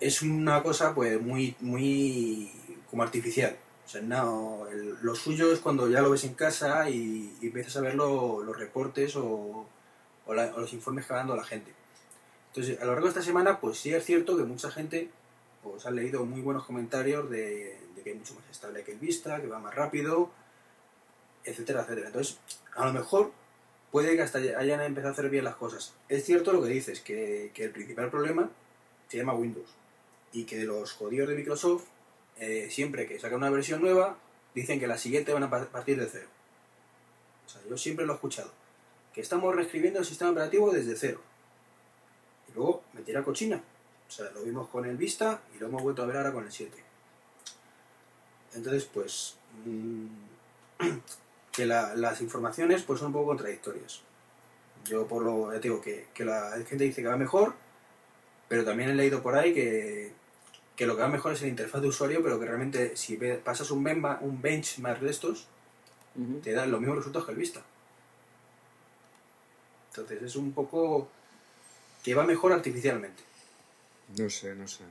es una cosa pues muy, muy como artificial. O sea, no, lo suyo es cuando ya lo ves en casa y, empiezas a ver lo- los reportes o, o o los informes que va dando la gente. Entonces, a lo largo de esta semana, pues sí es cierto que mucha gente pues, ha leído muy buenos comentarios de, que es mucho más estable que el Vista, que va más rápido, etcétera, etcétera. Entonces, a lo mejor puede que hasta hayan empezado a hacer bien las cosas. Es cierto lo que dices, que, que el principal problema se llama Windows y que los jodidos de Microsoft, eh, siempre que sacan una versión nueva, dicen que la siguiente van a pa- partir de cero. O sea, yo siempre lo he escuchado. Que estamos reescribiendo el sistema operativo desde cero. Luego me tira cochina. O sea, lo vimos con el Vista y lo hemos vuelto a ver ahora con el 7. Entonces, pues, mm, <clears throat> que la- las informaciones pues son un poco contradictorias. Yo por lo ya te digo que, que la gente dice que va mejor, pero también he leído por ahí que, que lo que va mejor es la interfaz de usuario, pero que realmente si pasas un, benma- un benchmark de estos, te dan los mismos resultados que el Vista. Entonces es un poco que va mejor artificialmente. No sé, no sé.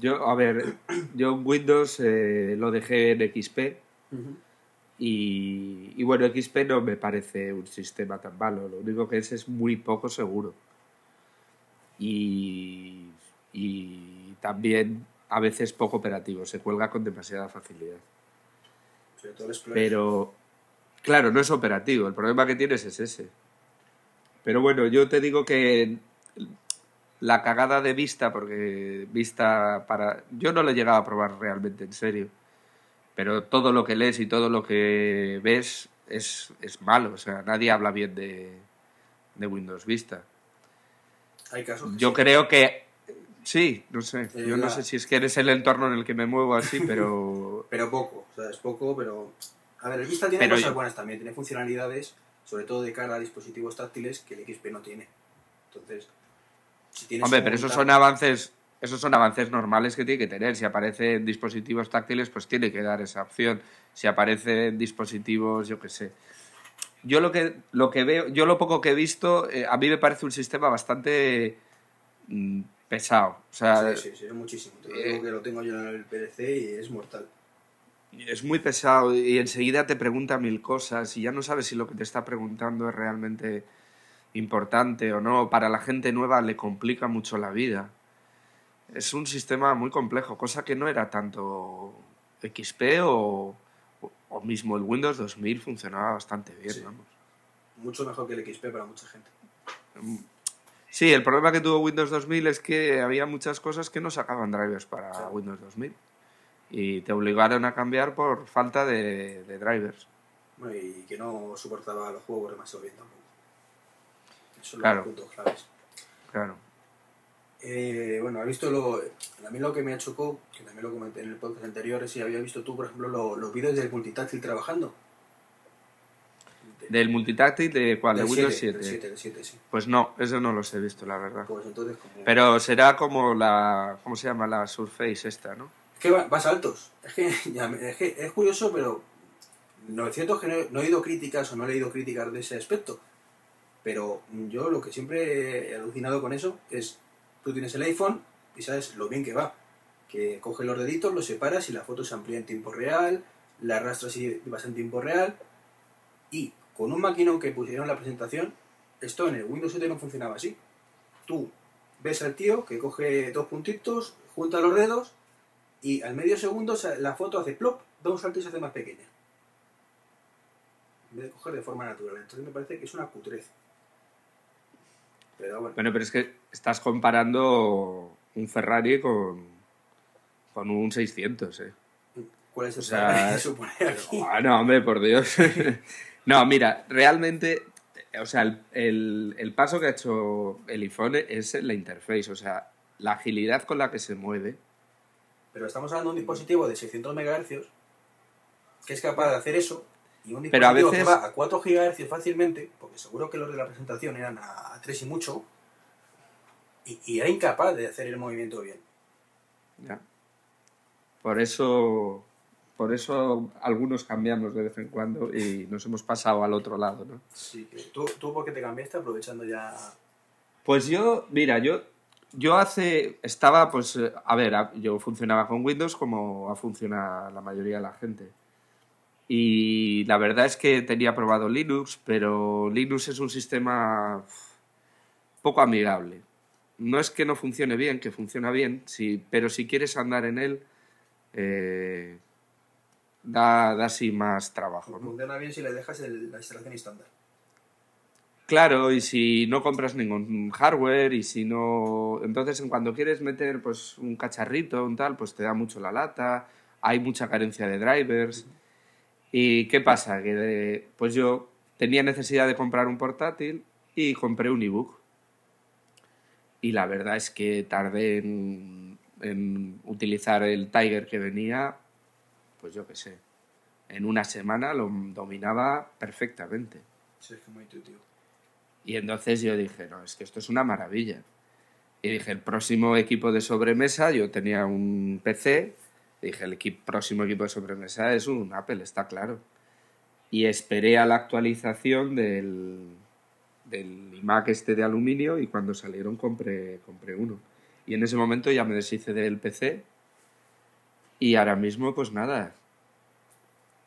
Yo, a ver, yo Windows eh, lo dejé en XP y, y bueno, XP no me parece un sistema tan malo. Lo único que es es muy poco seguro. Y, y también a veces poco operativo. Se cuelga con demasiada facilidad. Pero, claro, no es operativo. El problema que tienes es ese. Pero bueno, yo te digo que la cagada de Vista, porque Vista para... Yo no lo he llegado a probar realmente en serio. Pero todo lo que lees y todo lo que ves es, es malo. O sea, nadie habla bien de, de Windows Vista. Hay casos Yo sí. creo que... Sí, no sé. Eh, Yo no sé si es que eres el entorno en el que me muevo así, <laughs> pero... Pero poco, o sea, es poco, pero... A ver, el Vista tiene Pero cosas yo- buenas también, tiene funcionalidades, sobre todo de cara a dispositivos táctiles, que el XP no tiene. Entonces, si Hombre, pero esos son avances, esos son avances normales que tiene que tener. Si aparecen dispositivos táctiles, pues tiene que dar esa opción. Si aparecen dispositivos, yo qué sé. Yo lo que lo que veo, yo lo poco que he visto, eh, a mí me parece un sistema bastante mm, pesado. O sea, Sí, sí, sí, es muchísimo. Te lo eh, digo que lo tengo yo en el PDC y es mortal. es muy pesado y enseguida te pregunta mil cosas y ya no sabes si lo que te está preguntando es realmente importante o no. Para la gente nueva le complica mucho la vida. Es un sistema muy complejo, cosa que no era tanto XP o, o mismo el Windows 2000 funcionaba bastante bien, Sí. vamos. Mucho mejor que el XP para mucha gente. Sí, el problema que tuvo Windows 2000 es que había muchas cosas que no sacaban drivers para Sí. Windows 2000 y te obligaron a cambiar por falta de, de drivers. Bueno, y que no soportaba los juegos demasiado bien tampoco. Son Claro. los puntos claves. Claro. Eh, bueno, he visto lo. A mí lo que me ha chocado, que también lo comenté en el podcast anterior, es si había visto tú, por ejemplo, lo- los vídeos del multitáctil trabajando. ¿Del multitáctil de cuál? ¿De Windows 7, 7? del 7, del 7, sí. Pues no, eso no los he visto, la verdad. Pues entonces, como. Pero será como la... ¿Cómo se llama? La Surface esta, ¿no? Es que va- vas altos. Es que, <laughs> ya es que es curioso, pero. No es cierto que no he oído críticas o no he leído críticas de ese aspecto. Pero yo lo que siempre he alucinado con eso es. Tú tienes el iPhone y sabes lo bien que va. Que coges los deditos, los separas y la foto se amplía en tiempo real, la arrastras y vas en tiempo real. Y con un maquinón que pusieron en la presentación, esto en el Windows 7 no funcionaba así. Tú ves al tío que coge dos puntitos, junta los dedos y al medio segundo la foto hace plop, da un salto y se hace más pequeña. En vez de coger de forma natural. Entonces me parece que es una cutrez. Pero bueno, Bueno, pero es que estás comparando un Ferrari con, con un 600, ¿eh? ¿cuál es el o sea? Ah, no, hombre, por Dios. <laughs> no, mira, realmente, o sea, el, el- el paso que ha hecho el iPhone es la interface, o sea, la agilidad con la que se mueve. Pero estamos hablando de un dispositivo de 600 MHz que es capaz de hacer eso y un Pero a veces- que va a 4 GHz fácilmente, porque seguro que los de la presentación eran a, a 3 y mucho, y, y era incapaz de hacer el movimiento bien. Ya. Por eso, por eso algunos cambiamos de vez en cuando y nos hemos pasado al otro lado, ¿no? Sí, tú, tú porque te cambiaste aprovechando ya... Pues yo, mira, yo yo hace, estaba, pues, eh, a ver, yo funcionaba con Windows como funciona la mayoría de la gente. Y la verdad es que tenía probado Linux, pero Linux es un sistema poco amigable. No es que no funcione bien, que funciona bien, sí, pero si quieres andar en él, eh, da, da sí más trabajo. ¿no? Funciona bien si le dejas el- la instalación estándar. Claro, y si no compras ningún hardware y si no... Entonces, en cuando quieres meter pues un cacharrito, un tal, pues te da mucho la lata, hay mucha carencia de drivers. ¿Y qué pasa? Que de- pues yo tenía necesidad de comprar un portátil y compré un ebook. Y la verdad es que tardé en, en utilizar el Tiger que venía, pues yo qué sé, en una semana lo dominaba perfectamente. Sí, es que muy. Y entonces yo dije, no, es que esto es una maravilla. Y dije, el próximo equipo de sobremesa, yo tenía un PC, dije, el equi- próximo equipo de sobremesa es un Apple, está claro. Y esperé a la actualización del, del iMac este de aluminio y cuando salieron compré, compré uno. Y en ese momento ya me deshice del PC y ahora mismo pues nada,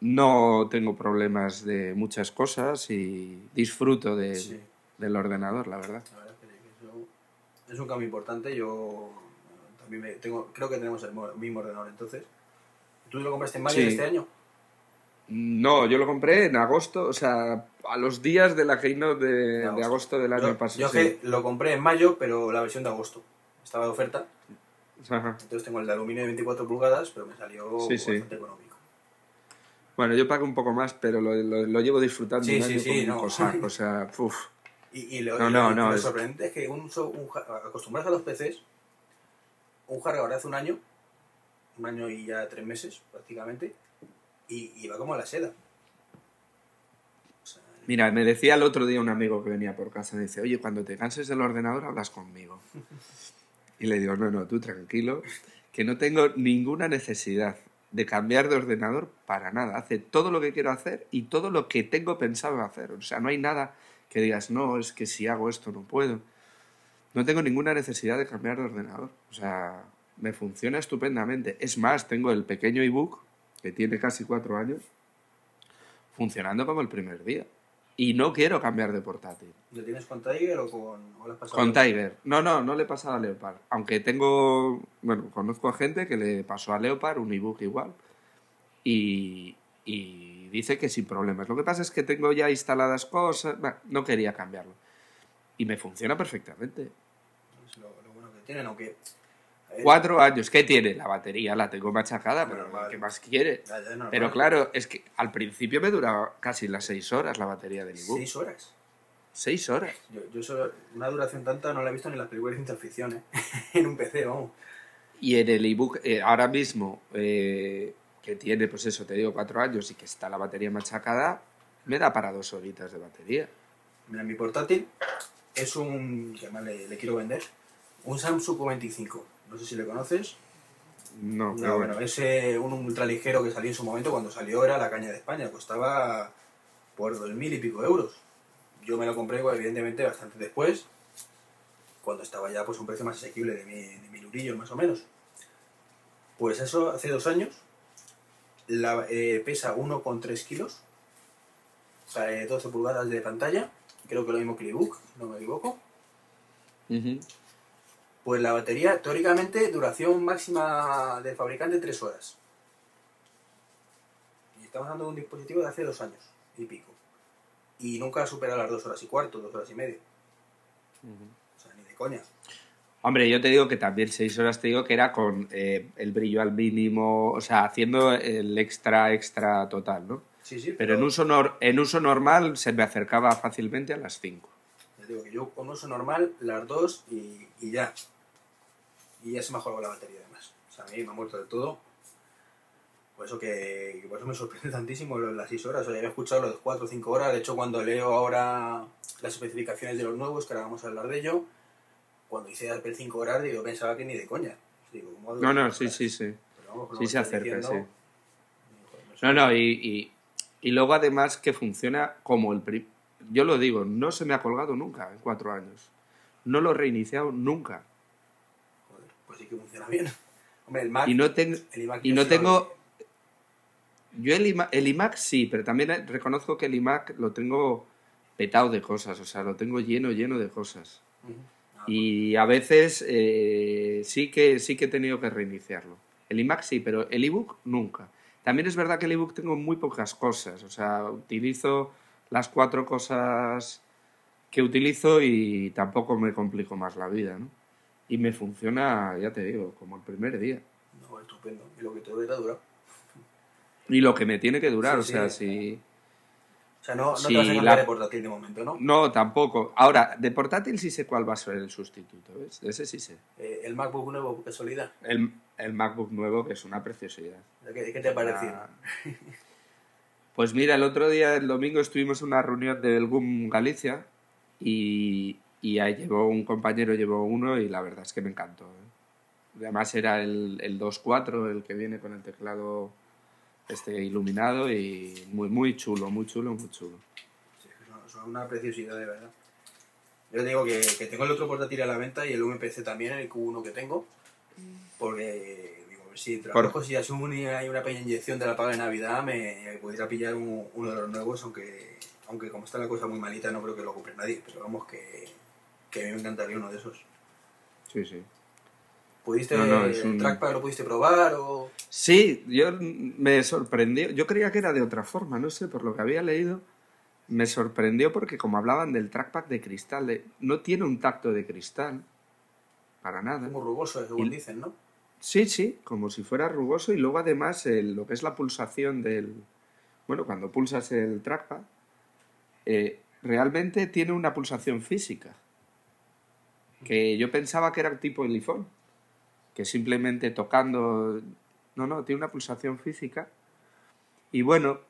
no tengo problemas de muchas cosas y disfruto de, Sí. del ordenador, la verdad. La verdad es que es un cambio importante. Yo eh, también me tengo, creo que tenemos el mo- mismo ordenador entonces. ¿Tú lo compraste en mayo Sí. de este año? No, yo lo compré en agosto, o sea, a los días de la keynote de, De de agosto. del año Yo, pasado. yo sí. que lo compré en mayo, pero la versión de agosto. Estaba de oferta. Ajá. Entonces tengo el de aluminio de 24 pulgadas, pero me salió Sí, bastante económico. Bueno, yo pago un poco más, pero lo, lo- lo llevo disfrutando Sí, sí, sí, no. o sea, <laughs> uf. Y, y lo, No, y no, lo- no, lo es- sorprendente es que un, un acostumbrados a los PCs, un de hace un año, un año y ya tres meses prácticamente, y, y va como a la seda. O sea, Mira, me decía el otro día un amigo que venía por casa, dice, oye, cuando te canses del ordenador hablas conmigo. <laughs> Y le digo, no, no, tú tranquilo, que no tengo ninguna necesidad de cambiar de ordenador para nada. Hace todo lo que quiero hacer y todo lo que tengo pensado hacer. O sea, no hay nada que digas, no, es que si hago esto no puedo. No tengo ninguna necesidad de cambiar de ordenador. O sea, me funciona estupendamente. Es más, tengo el pequeño ebook, que tiene casi cuatro años, funcionando como el primer día. Y no quiero cambiar de portátil. ¿Lo tienes con Tiger o con o lo has pasado? Con Tiger. No, no, no le he pasado a Leopard. Aunque tengo, bueno, conozco a gente que le pasó a Leopard un ebook igual. Y, y dice que sin problemas. Lo que pasa es que tengo ya instaladas cosas. no quería cambiarlo. Y me funciona perfectamente. Es lo, lo bueno que tienen, aunque... ver, Cuatro años. ¿Qué tiene? La batería la tengo machacada, pero Normal. ¿qué más quiere? Pero claro, es que al principio me duraba casi las seis horas la batería del ebook. Seis horas. Seis horas. Yo, yo eso, una duración tanta no la he visto ni en las películas de ciencia ficción, ¿eh? <laughs> en un PC, vamos. Y en el ebook, eh, ahora mismo, eh, que tiene, pues eso, te digo, cuatro años y que está la batería machacada, me da para dos horitas de batería. Mira, mi portátil es un, que además le, le quiero vender, un Samsung Q25. No sé si le conoces. No, pero No, bueno. bueno, es eh, un ultraligero que salió en su momento, cuando salió era la caña de España, costaba por dos mil y pico euros. Yo me lo compré, pues, evidentemente, bastante después, cuando estaba ya pues un precio más asequible de, mi, de mil eurillos, más o menos. Pues eso, hace dos años, la, eh, pesa 1,3 kilos, o sea, eh, 12 pulgadas de pantalla, creo que lo mismo que el ebook, si no me equivoco. Ujú. Pues la batería, teóricamente, duración máxima del fabricante 3 horas. Y estamos hablando de un dispositivo de hace dos años y pico. Y nunca ha superado las 2 horas y cuarto, 2 horas y media. O sea, ni de coña. Hombre, yo te digo que también 6 horas te digo que era con eh, el brillo al mínimo, o sea, haciendo el extra, extra total, ¿no? Sí, sí. Pero, pero... En, uso nor en uso normal se me acercaba fácilmente a las 5 digo que yo con uso normal, las dos y, y ya. Y ya se me ha jugado la batería además. O sea, a mí me ha muerto del todo. Por eso que, que por eso me sorprende <laughs> tantísimo de las 6 horas. O sea, había escuchado lo de 4 o 5 horas. De hecho, cuando leo ahora las especificaciones de los nuevos, que ahora vamos a hablar de ello, cuando hice Apple 5 horas, digo, pensaba que ni de coña. Digo, ¿cómo va a No, no, sí, sí, sí. Vamos, Sí se acerca, diciendo, sí. digo, No, no, y, y, y luego además que funciona como el... pri- Yo lo digo, no se me ha colgado nunca en cuatro años. No lo he reiniciado nunca. pues sí que funciona bien. Hombre, el Mac. Y no, tengo el iMac y no tengo... Yo el iMac, el iMac sí, pero también reconozco que el iMac lo tengo petado de cosas, o sea, lo tengo lleno, lleno de cosas. Ah, Y a veces eh, sí, que, sí que he tenido que reiniciarlo. El iMac sí, pero el ebook nunca. También es verdad que el ebook tengo muy pocas cosas. O sea, utilizo las cuatro cosas que utilizo y tampoco me complico más la vida, ¿no? Y me funciona, ya te digo, como el primer día. No, estupendo. Y lo que te dura, dura. Y lo que me tiene que durar, Sí, o sea, sí. si... O sea, no, no Sí, te vas a la- de portátil de momento, ¿no? No, tampoco. Ahora, de portátil sí sé cuál va a ser el sustituto, ¿ves? Ese sí sé. Eh, el MacBook nuevo, qué casualidad. El, el MacBook nuevo, que es una preciosidad. ¿Qué, qué te ha parecido? <laughs> Pues mira, el otro día, el domingo, estuvimos en una reunión del GUM Galicia y, y ahí llevó un compañero, llevó uno y la verdad es que me encantó. ¿eh? Además era el, el 2.4, el que viene con el teclado este iluminado y muy, muy chulo, muy chulo, muy chulo. Sí, son, una preciosidad, de verdad. Yo digo que, que tengo el otro portátil a la venta y el UMPC también, el Q1 que tengo. Porque, si trabajo, si asumo y hay una pequeña inyección de la paga de Navidad, me, pudiera pillar un- uno de los nuevos, aunque, aunque como está la cosa muy malita, no creo que lo compre nadie. Pero vamos, que, que a mí me encantaría uno de esos. Sí, sí. ¿Pudiste, No, no, el un- trackpad lo pudiste probar o...? Sí, yo me sorprendió. Yo creía que era de otra forma, no sé, por lo que había leído. Me sorprendió porque como hablaban del trackpad de cristal, no tiene un tacto de cristal, para nada. Muy rugoso, según Y- dicen, ¿no? Sí, sí, como si fuera rugoso y luego además lo que es la pulsación del... Bueno, cuando pulsas el trackpad, eh, realmente tiene una pulsación física. Que yo pensaba que era tipo el iPhone, que simplemente tocando... No, no, tiene una pulsación física. Y bueno,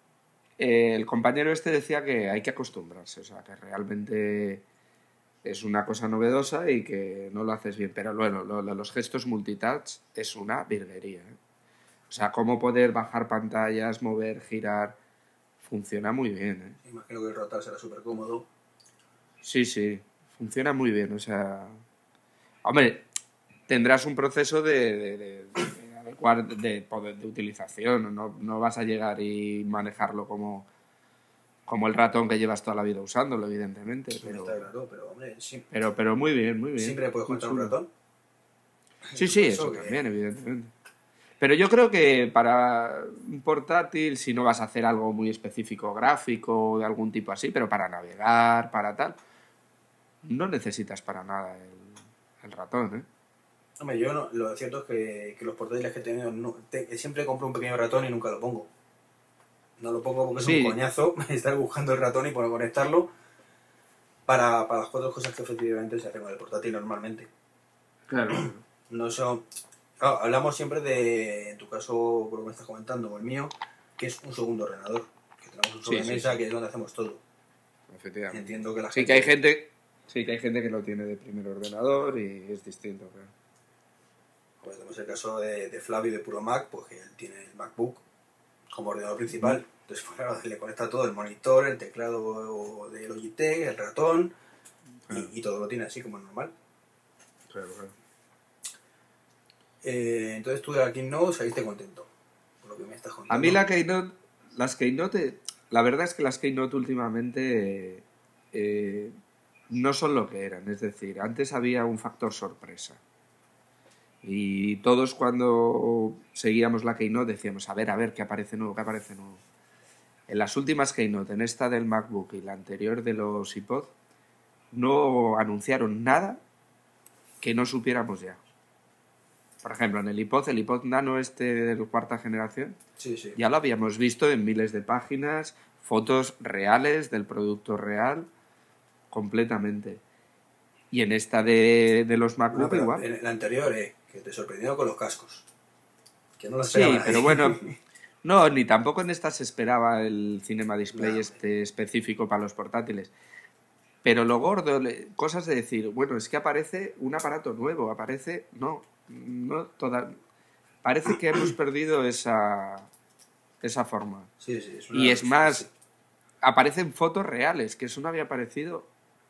eh, el compañero este decía que hay que acostumbrarse, o sea, que realmente es una cosa novedosa y que no lo haces bien. Pero bueno, lo- lo- los gestos multitouch es una virguería. ¿eh? O sea, cómo poder bajar pantallas, mover, girar, funciona muy bien. ¿eh? Imagino que el rotar será súper cómodo. Sí, sí, funciona muy bien. O sea, hombre, tendrás un proceso de, de, de- de adecuar de, poder- de utilización. No, no vas a llegar y manejarlo como, como el ratón que llevas toda la vida usándolo, evidentemente. Sí, Pero, está claro, pero hombre, sí- pero, pero muy bien, muy bien. siempre puedes contar un ratón. Sí, <laughs> sí, Eso que- también, evidentemente. Pero yo creo que para un portátil, si no vas a hacer algo muy específico gráfico o de algún tipo así, pero para navegar, para tal, no necesitas para nada el, el ratón, ¿eh? Hombre, yo no, lo cierto es que, que los portátiles que he tenido, no, te- siempre compro un pequeño ratón y nunca lo pongo. No lo pongo porque Sí. es un coñazo <laughs> estar buscando el ratón y poder conectarlo para, para las cuatro cosas que efectivamente se hacen con el portátil normalmente. Claro. <clears throat> No son... claro, hablamos siempre de, en tu caso, por lo que me estás comentando, o el mío, que es un segundo ordenador. Que tenemos un sí, sobremesa sí. que es donde hacemos todo. Efectivamente. Entiendo que la Sí gente... que hay gente, sí que hay gente que lo tiene de primer ordenador y es distinto, claro. Pues tenemos el caso de, de Flavio de Puro Mac, pues que él tiene el MacBook como ordenador principal. Entonces, pues, claro, le conecta todo, el monitor, el teclado de Logitech, el ratón, Claro. y, y todo lo tiene así como normal. Claro, claro. Eh, entonces tú de la Keynote saliste contento, por lo que me estás contando. A mí la Keynote, las Keynote, la verdad es que las Keynote últimamente eh, no son lo que eran. Es decir, antes había un factor sorpresa. Y todos cuando seguíamos la Keynote decíamos, a ver, a ver, qué aparece nuevo, qué aparece nuevo. En las últimas Keynote, en esta del MacBook y la anterior de los iPod, no anunciaron nada que no supiéramos ya. Por ejemplo, en el iPod, el iPod Nano este de cuarta generación, Sí, sí. ya lo habíamos visto en miles de páginas, fotos reales del producto real, completamente. Y en esta de, de los MacBook igual. en el anterior, eh, que te sorprendió con los cascos. Que no lo Sí, pero bueno, <laughs> no, ni tampoco en esta se esperaba el Cinema Display No. este específico para los portátiles. Pero lo gordo, cosas de decir, bueno, es que aparece un aparato nuevo, aparece, no, no toda, parece que hemos <clears throat> perdido esa, esa forma. Sí, sí, es Y es más, sí. aparecen fotos reales, que eso no había aparecido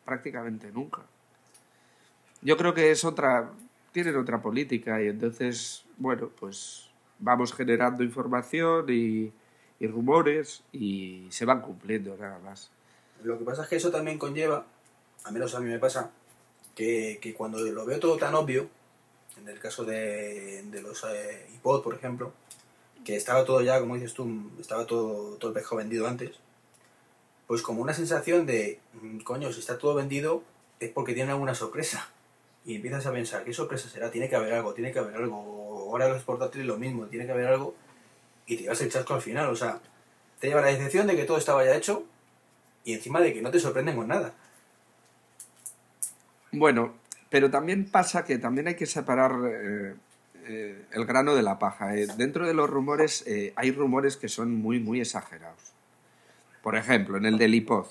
prácticamente nunca. Yo creo que es otra, tienen otra política y entonces, bueno, pues vamos generando información y, y rumores y se van cumpliendo nada más. Lo que pasa es que eso también conlleva, a menos a mí me pasa, que, que cuando lo veo todo tan obvio, en el caso de, de los eh, iPod, por ejemplo, que estaba todo ya, como dices tú, estaba todo, todo el pescado vendido antes, pues como una sensación de, mm, coño, si está todo vendido es porque tiene alguna sorpresa. Y empiezas a pensar, ¿qué sorpresa será? Tiene que haber algo, tiene que haber algo. Ahora los portátiles lo mismo, tiene que haber algo. Y te vas el chasco al final, o sea, te lleva la decepción de que todo estaba ya hecho y encima de que no te sorprenden con nada. Bueno, pero también pasa que también hay que separar eh, eh, el grano de la paja. Eh, dentro de los rumores hay rumores que son muy, muy exagerados. Por ejemplo, en el del iPod.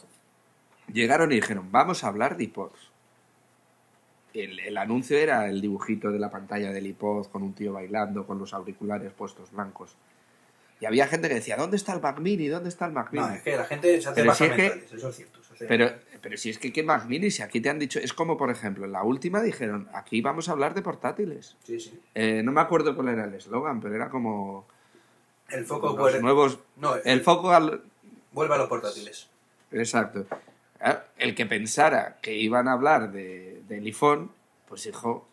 Llegaron y dijeron, vamos a hablar de iPods. El, el anuncio era el dibujito de la pantalla del iPod con un tío bailando, con los auriculares puestos blancos. Y había gente que decía, ¿dónde está el Mac Mini? ¿Dónde está el Mac Mini? No, es que la gente se hace Pero más si es que- eso es cierto. se hace- Pero, pero si es que qué Mac Mini, si aquí te han dicho, es como por ejemplo, en la última dijeron, aquí vamos a hablar de portátiles. Sí, sí. Eh, no me acuerdo cuál era el eslogan, pero era como El foco los nuevos... no, El foco al... vuelve a los portátiles. Exacto. El que pensara que iban a hablar de, del iPhone, pues dijo,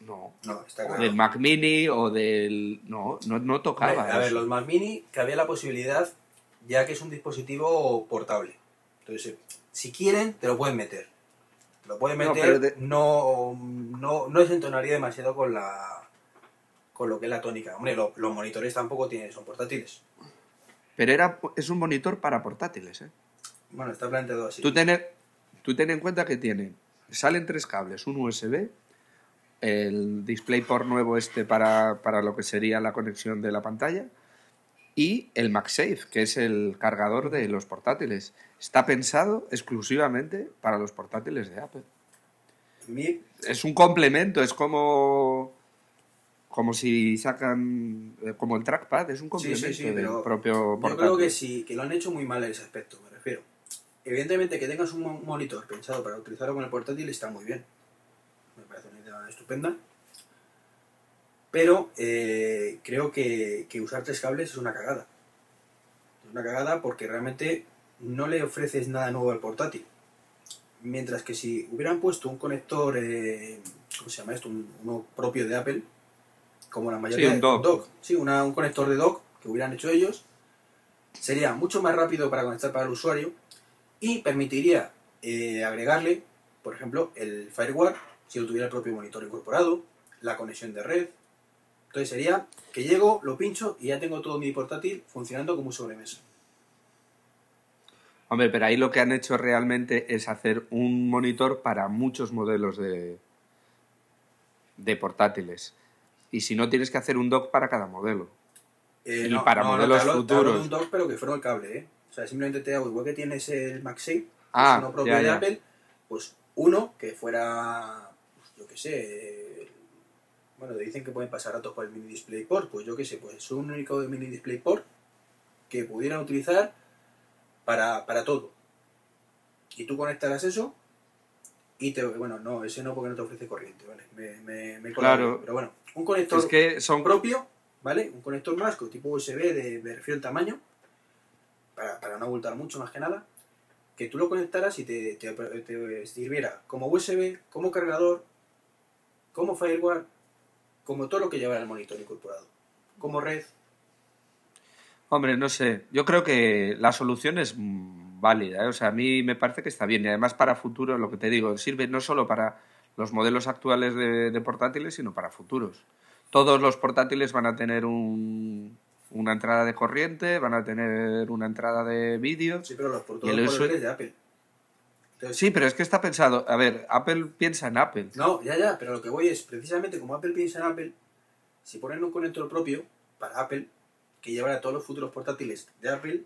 no. No, está O claro. del Mac Mini o del... No, no, no tocaba. A ver, eso. los Mac Mini, que había la posibilidad, ya que es un dispositivo portable. Entonces, si quieren, te lo pueden meter. Lo pueden No, meter, pero de- no, no, no se entonaría demasiado con la con lo que es la tónica. Hombre, lo- los monitores tampoco tienen, son portátiles. Pero era, es un monitor para portátiles, ¿eh? Bueno, está planteado así. Tú, ten, tú ten en cuenta que tiene, salen tres cables, un USB, el DisplayPort nuevo este para, para lo que sería la conexión de la pantalla y el MagSafe, que es el cargador de los portátiles. Está pensado exclusivamente para los portátiles de Apple. Es un complemento, es como como si sacan eh, como el trackpad, es un Sí, complemento sí, sí, del pero propio Yo portátil. creo que sí, que lo han hecho muy mal en ese aspecto. Evidentemente que tengas un mo- monitor pensado para utilizarlo con el portátil está muy bien. Me parece una idea estupenda. Pero eh, creo que, que usar tres cables es una cagada. Es una cagada porque realmente no le ofreces nada nuevo al portátil. Mientras que si hubieran puesto un conector, eh, ¿cómo se llama esto? Un- uno propio de Apple, como la mayoría Sí, un de- dock. Sí, una- un conector de dock que hubieran hecho ellos, sería mucho más rápido para conectar para el usuario y permitiría eh, agregarle, por ejemplo, el firewall, si lo tuviera el propio monitor incorporado, la conexión de red. Entonces sería que llego, lo pincho y ya tengo todo mi portátil funcionando como un sobremesa. Hombre, pero ahí lo que han hecho realmente es hacer un monitor para muchos modelos de, de portátiles. Y si no, tienes que hacer un dock para cada modelo. Eh, Y para modelos te hablo- te hablo de futuros. un dock, pero que fuera el cable, ¿eh? O sea, simplemente te hago, igual que tienes el MagSafe, que Ah, es uno propio ya, de. Apple, pues uno que fuera, pues, yo qué sé, bueno, dicen que pueden pasar datos por el mini DisplayPort, pues yo qué sé, pues un único mini DisplayPort que pudieran utilizar para, para todo. Y tú conectarás eso y te, bueno, no, ese no porque no te ofrece corriente, ¿vale? Me, me, me Claro. Pero bueno, un conector Es que son... propio, ¿vale? Un conector más, con tipo USB, de, me refiero al tamaño, para, no abultar mucho más que nada, que tú lo conectaras y te, sirviera como USB, como cargador, como firewall, como todo lo que llevara el monitor incorporado, como red. Hombre, no sé. Yo creo que la solución es mm, válida. ¿eh? O sea, a mí me parece que está bien. Y además para futuro, lo que te digo, sirve no solo para los modelos actuales de portátiles, sino para futuros. Todos los portátiles van a tener un- una entrada de corriente, van a tener una entrada de vídeo. Sí, pero los por Y todos el colores de Apple. Entonces, Sí, pero es que está pensado. A ver, Apple piensa en Apple. No, ya, ya, pero lo que voy es, precisamente como Apple piensa en Apple, si ponen un conector propio para Apple, que llevará todos los futuros portátiles de Apple,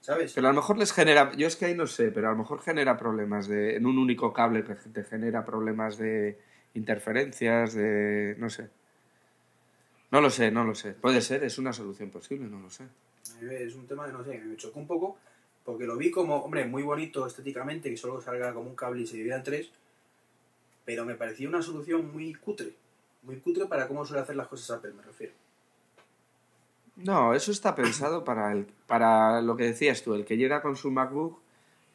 ¿sabes? Pero a lo mejor les genera, yo es que ahí no sé, pero a lo mejor genera problemas de, en un único cable que te genera problemas de interferencias, de, no sé. No lo sé, no lo sé. Puede ser, es una solución posible, no lo sé. Es un tema que no sé, me chocó un poco, porque lo vi como, hombre, muy bonito estéticamente, que solo salga como un cable y se divida en tres, pero me parecía una solución muy cutre. Muy cutre para cómo suele hacer las cosas Apple, me refiero. No, eso está pensado para, el, para lo que decías tú, el que llega con su MacBook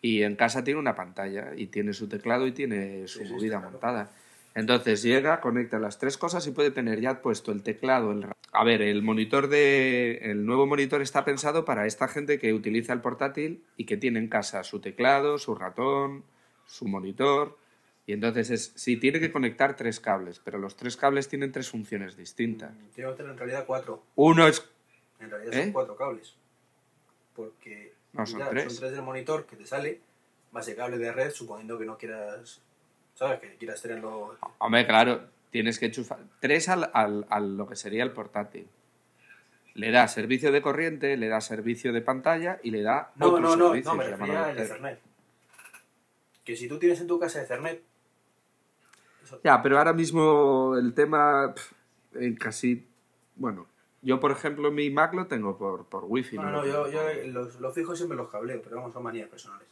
y en casa tiene una pantalla y tiene su teclado y tiene su Sí, movida claro. montada. Entonces llega, conecta las tres cosas y puede tener ya puesto el teclado. El... A ver, el monitor de. El nuevo monitor está pensado para esta gente que utiliza el portátil y que tiene en casa su teclado, su ratón, su monitor. Y entonces es. Sí, tiene que conectar tres cables, pero los tres cables tienen tres funciones distintas. Que tener en realidad cuatro. Uno es. En realidad ¿Eh? son cuatro cables. Porque No, son ya, tres. son tres del monitor que te sale, más el cable de red, suponiendo que no quieras, ¿sabes? Que quieras tenerlo... Hombre, claro, tienes que enchufar. Tres al, al, al lo que sería el portátil. Le da servicio de corriente, le da servicio de pantalla y le da. No, otro no, no, servicio, no, me refería al Ethernet. Que si tú tienes en tu casa Ethernet... eso- Ya, pero ahora mismo el tema pf, en casi. Bueno, yo por ejemplo mi Mac lo tengo por, por wifi. No, no, no, yo, yo los, los fijos siempre los cableo, pero vamos, son manías personales.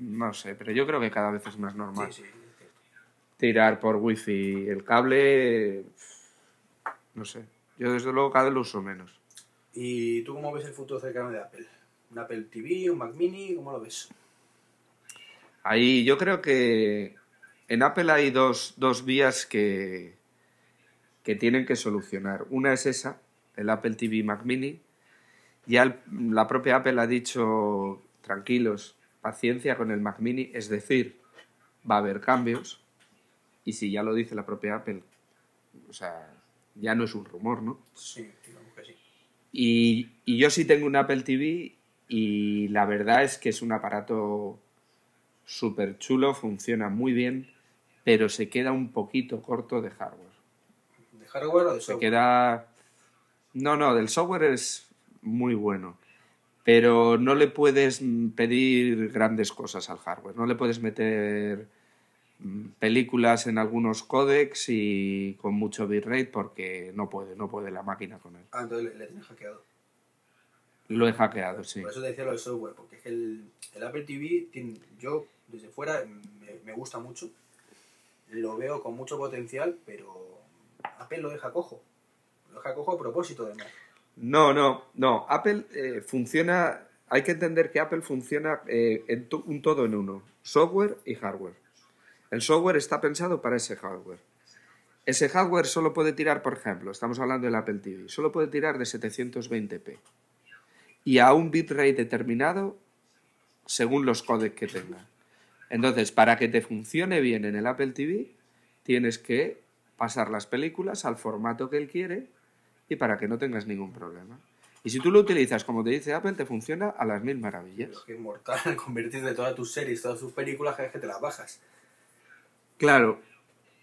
No sé, pero yo creo que cada vez es más normal. Sí, sí. Tirar por wifi el cable. No sé. Yo desde luego cada vez lo uso menos. ¿Y tú cómo ves el futuro cercano de Apple? ¿Un Apple TV, un Mac Mini? ¿Cómo lo ves? Ahí yo creo que en Apple hay dos, dos vías que, que tienen que solucionar. Una es esa, el Apple TV Mac Mini. Ya el- la propia Apple ha dicho, tranquilos, paciencia con el Mac Mini, es decir, va a haber cambios. Y si ya lo dice la propia Apple, o sea, ya no es un rumor, ¿no? Sí, digamos que sí. Y, y yo sí tengo un Apple TV y la verdad es que es un aparato súper chulo, funciona muy bien, pero se queda un poquito corto de hardware. ¿De hardware o de Se software? queda... No, no, del software es muy bueno, pero no le puedes pedir grandes cosas al hardware, no le puedes meter mm, películas en algunos códecs y con mucho bitrate porque no puede, no puede la máquina con él. Ah, entonces le, le tienes hackeado. Lo he hackeado, sí. Por eso te decía lo del software, porque es que el, el Apple TV, tiene- yo desde fuera me, me gusta mucho, lo veo con mucho potencial, pero Apple lo deja cojo. Lo deja cojo a propósito, además. No, no, no. Apple eh, funciona. Hay que entender que Apple funciona eh, en un todo en uno: software y hardware. El software está pensado para ese hardware. Ese hardware solo puede tirar, por ejemplo, estamos hablando del Apple TV, solo puede tirar de 720p. Y a un bitrate determinado según los códecs que tenga. Entonces, para que te funcione bien en el Apple TV, tienes que pasar las películas al formato que él quiere y para que no tengas ningún problema. Y si tú lo utilizas como te dice Apple, te funciona a las mil maravillas. Es que es mortal <laughs> convertir de todas tus series, todas tus películas, cada vez que te las bajas. Claro,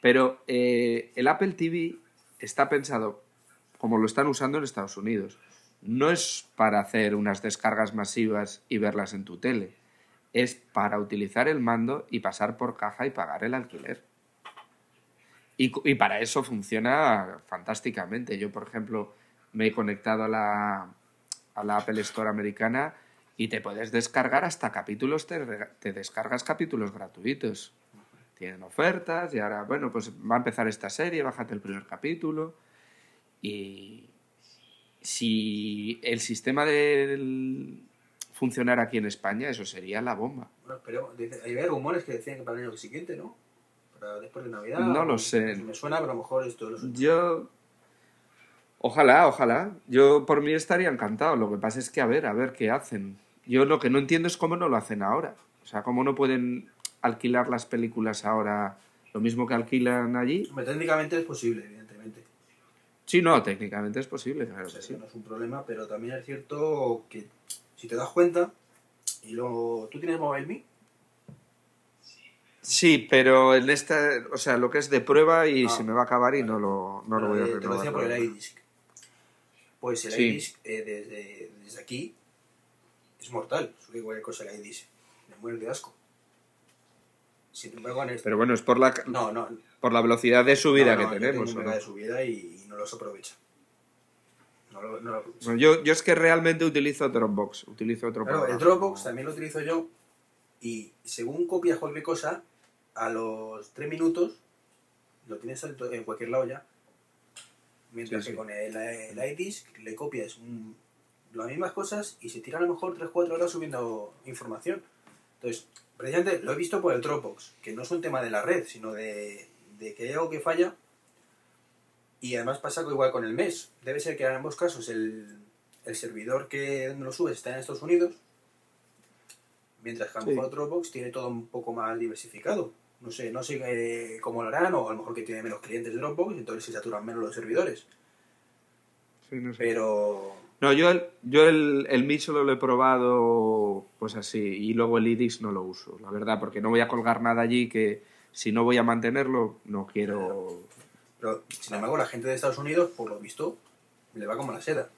pero eh, el Apple TV está pensado como lo están usando en Estados Unidos. No es para hacer unas descargas masivas y verlas en tu tele. Es para utilizar el mando y pasar por caja y pagar el alquiler. Y, y para eso funciona fantásticamente. Yo, por ejemplo, me he conectado a la, a la Apple Store americana y te puedes descargar hasta capítulos, te, te descargas capítulos gratuitos. Tienen ofertas y ahora, bueno, pues va a empezar esta serie, bájate el primer capítulo. Y si el sistema del funcionara aquí en España, eso sería la bomba. Bueno, pero hay rumores que decían que para el año siguiente, ¿no? Después de Navidad. No lo sé. Me suena, pero a lo mejor esto Yo. Ojalá, ojalá. Yo por mí estaría encantado. Lo que pasa es que a ver, a ver qué hacen. Yo lo que no entiendo es cómo no lo hacen ahora. O sea, cómo no pueden alquilar las películas ahora lo mismo que alquilan allí. Hombre, técnicamente es posible, evidentemente. Sí, no, técnicamente es posible, claro O sea, que que sí. no es un problema, pero también es cierto que si te das cuenta, y luego tú tienes MobileMe, Sí, pero en esta, o sea, lo que es de prueba y Ah, se me va a acabar y no lo, no lo voy a eh, te lo renovar. decía por el iDisk. Pues el Sí. iDisk eh, desde, desde aquí es mortal. Sube cualquier cosa el iDisk. Me muero de asco. Sin embargo, en este... Pero bueno, es por la, no, no, por la velocidad de subida no, que tenemos. tengo de subida y, no los aprovecha. No lo, no lo aprovecha. Bueno, yo, yo es que realmente utilizo Dropbox, utilizo otro Claro, el. Dropbox también lo utilizo yo y según copias cualquier cosa, a los 3 minutos lo tienes en cualquier lado ya. Mientras Sí, sí. que con el, el iDisk le copias un- las mismas cosas y se tira a lo mejor 3-4 horas subiendo información. Entonces, precisamente lo he visto por el Dropbox, que no es un tema de la red, sino de, de que hay algo que falla. Y además pasa igual con el mes. Debe ser que en ambos casos el, el servidor que lo subes está en Estados Unidos, mientras que a lo mejor Dropbox tiene todo un poco más diversificado. No sé, no sé eh, cómo lo harán, o a lo mejor que tiene menos clientes Dropbox, entonces se saturan menos los servidores. Sí, no sé. Pero No, yo el, yo el, el Mi solo lo he probado pues así y luego el IDIX no lo uso, la verdad, porque no voy a colgar nada allí que si no voy a mantenerlo no quiero... Pero, sin embargo, la gente de Estados Unidos, por lo visto, le va como la seda.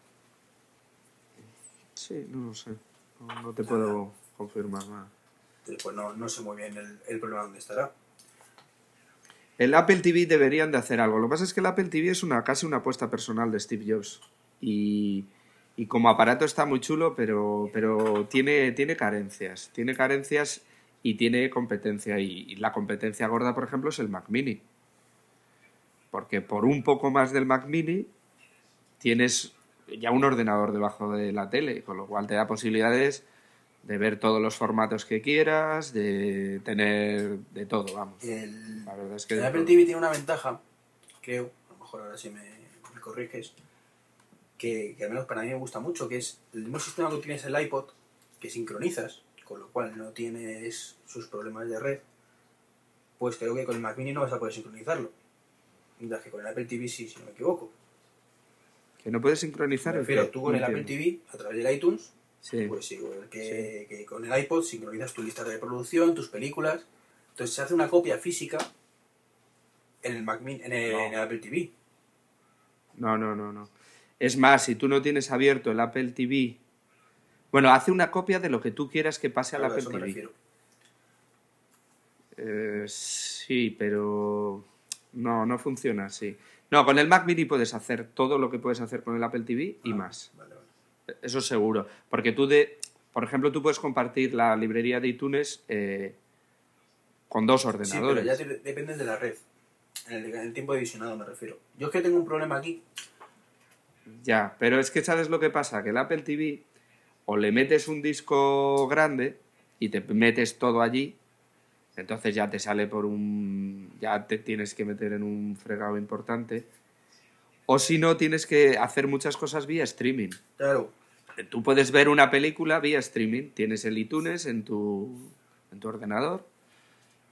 Sí, no lo sé, no, no te puedo confirmar nada. Pues no, no sé muy bien el, el problema dónde estará. El Apple TV deberían de hacer algo. Lo que pasa es que el Apple TV es una casi una apuesta personal de Steve Jobs. Y, y como aparato está muy chulo, pero, pero tiene, tiene carencias. Tiene carencias y tiene competencia. Y, y la competencia gorda, por ejemplo, es el Mac Mini. Porque por un poco más del Mac Mini tienes ya un ordenador debajo de la tele, con lo cual te da posibilidades de ver todos los formatos que quieras, de tener de todo, vamos. El, La verdad es que el Apple. TV tiene una ventaja, creo, a lo mejor ahora sí me, me corriges, que, que al menos para mí me gusta mucho, que es el mismo sistema que tienes el iPod, que sincronizas, con lo cual no tienes sus problemas de red, pues creo que con el Mac Mini no vas a poder sincronizarlo. Mientras que con el Apple TV sí, si no me equivoco. Que no puedes sincronizar qué? tú con el Apple. TV, a través del iTunes, Sí. pues igual que, que con el iPod sincronizas tu lista de reproducción, tus películas. Entonces se hace una copia física en el Mac Mini, en el, No. en el Apple TV. No, no, no, no. Es más, si tú no tienes abierto el Apple TV, bueno, hace una copia de lo que tú quieras que pase al Claro, Apple eso me TV. refiero. Eh, sí, pero no, no funciona así. No, con el Mac Mini puedes hacer todo lo que puedes hacer con el Apple TV y Ah, más. Vale, vale. Eso seguro. Porque tú de, por ejemplo, tú puedes compartir la librería de iTunes eh, con dos Sí, pero ordenadores. ya dependes de la red. En el, en el tiempo de visionado me refiero. Yo es que tengo un problema aquí. Ya, pero es que ¿sabes lo que pasa? Que el Apple TV o le metes un disco grande y te metes todo allí, entonces ya te sale por un... ya te tienes que meter en un fregado importante. O si no, tienes que hacer muchas cosas vía streaming. Claro, Tú puedes ver una película vía streaming, tienes el iTunes en tu, en tu ordenador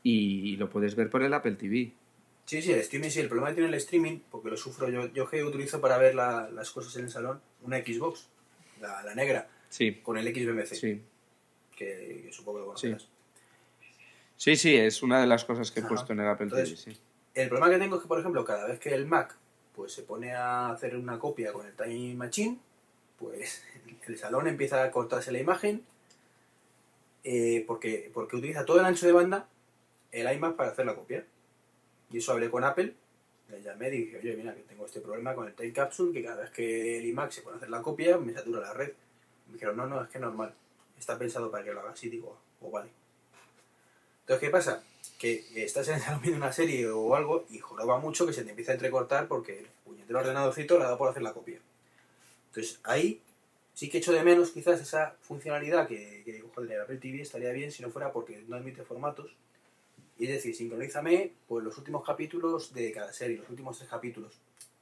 y lo puedes ver por el Apple TV. sí, sí, el streaming sí. El problema que tiene el streaming, porque lo sufro yo, yo que utilizo para ver la- las cosas en el salón, una Xbox, la, la negra, Sí, con el XBMC, sí. que, que supongo que Sí. conocerás. Sí, sí, es una de las cosas que he Ajá. puesto en el Apple Entonces, TV, sí. El problema que tengo es que, por ejemplo, cada vez que el Mac pues se pone a hacer una copia con el Time Machine, pues el salón empieza a cortarse la imagen eh, porque, porque utiliza todo el ancho de banda el iMac para hacer la copia. Y eso hablé con Apple, le llamé y dije, oye, mira, que tengo este problema con el Time Capsule, que cada vez que el iMac se pone a hacer la copia, me satura la red. Me dijeron, no, no, es que es normal, está pensado para que lo haga así, digo, o vale. Entonces, ¿qué pasa? Que estás en el salón <laughs> viendo una serie o algo y joroba mucho que se te empieza a entrecortar porque el puñetero ordenadorcito le ha dado por hacer la copia. Entonces, ahí sí que echo de menos quizás esa funcionalidad que, que joder, Apple TV estaría bien si no fuera porque no admite formatos. Y es decir, sincronízame pues, los últimos capítulos de cada serie, los últimos tres capítulos.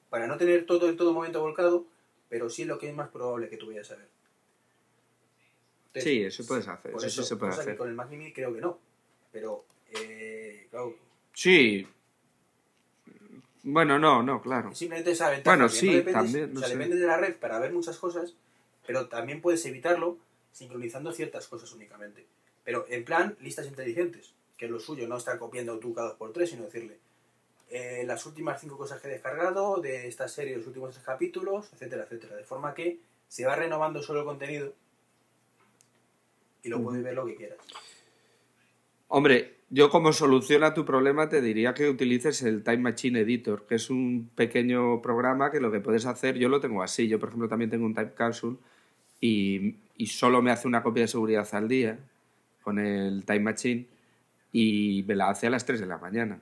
Para no tener todo en todo momento volcado, pero sí lo que es más probable que tú vayas a ver. Entonces, Sí, eso puedes hacer, eso sí se puede que hacer. con el Mac Mini creo que no. Pero, eh, claro, Sí. Bueno, no, no, claro. simplemente esa ventaja. Bueno, sí, no dependes, también, no o sea, sé. dependes de la red para ver muchas cosas, pero también puedes evitarlo sincronizando ciertas cosas únicamente. Pero en plan, listas inteligentes, que es lo suyo, no estar copiando tú cada dos por tres, sino decirle eh, las últimas cinco cosas que he descargado de esta serie, los últimos tres capítulos, etcétera, etcétera. De forma que se va renovando solo el contenido y lo puedes ver lo que quieras. Hombre, yo como solución a tu problema te diría que utilices el Time Machine Editor, que es un pequeño programa que lo que puedes hacer, yo lo tengo así, yo por ejemplo también tengo un Time Capsule y, y solo me hace una copia de seguridad al día con el Time Machine y me la hace a las 3 de la mañana.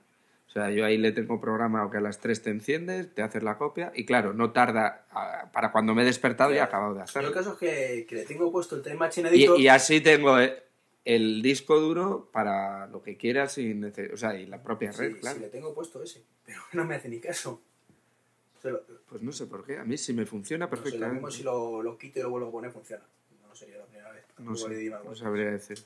O sea, yo ahí le tengo programado que a las 3 te enciendes, te haces la copia y claro, no tarda, a- para cuando me he despertado ya he acabado de hacerlo. el caso es que, que le tengo puesto el Time Machine Y, Editor. y así tengo eh, el disco duro para lo que quieras y, nece- o sea, y la propia Sí, red, sí, claro. le tengo puesto ese, pero <laughs> no me hace ni caso. Lo- Pues no sé por qué, a mí sí me funciona no sé, lo perfectamente. mismo si lo, lo quito y lo vuelvo a poner, funciona. No sería la primera vez. No sé, mal no sabría decir.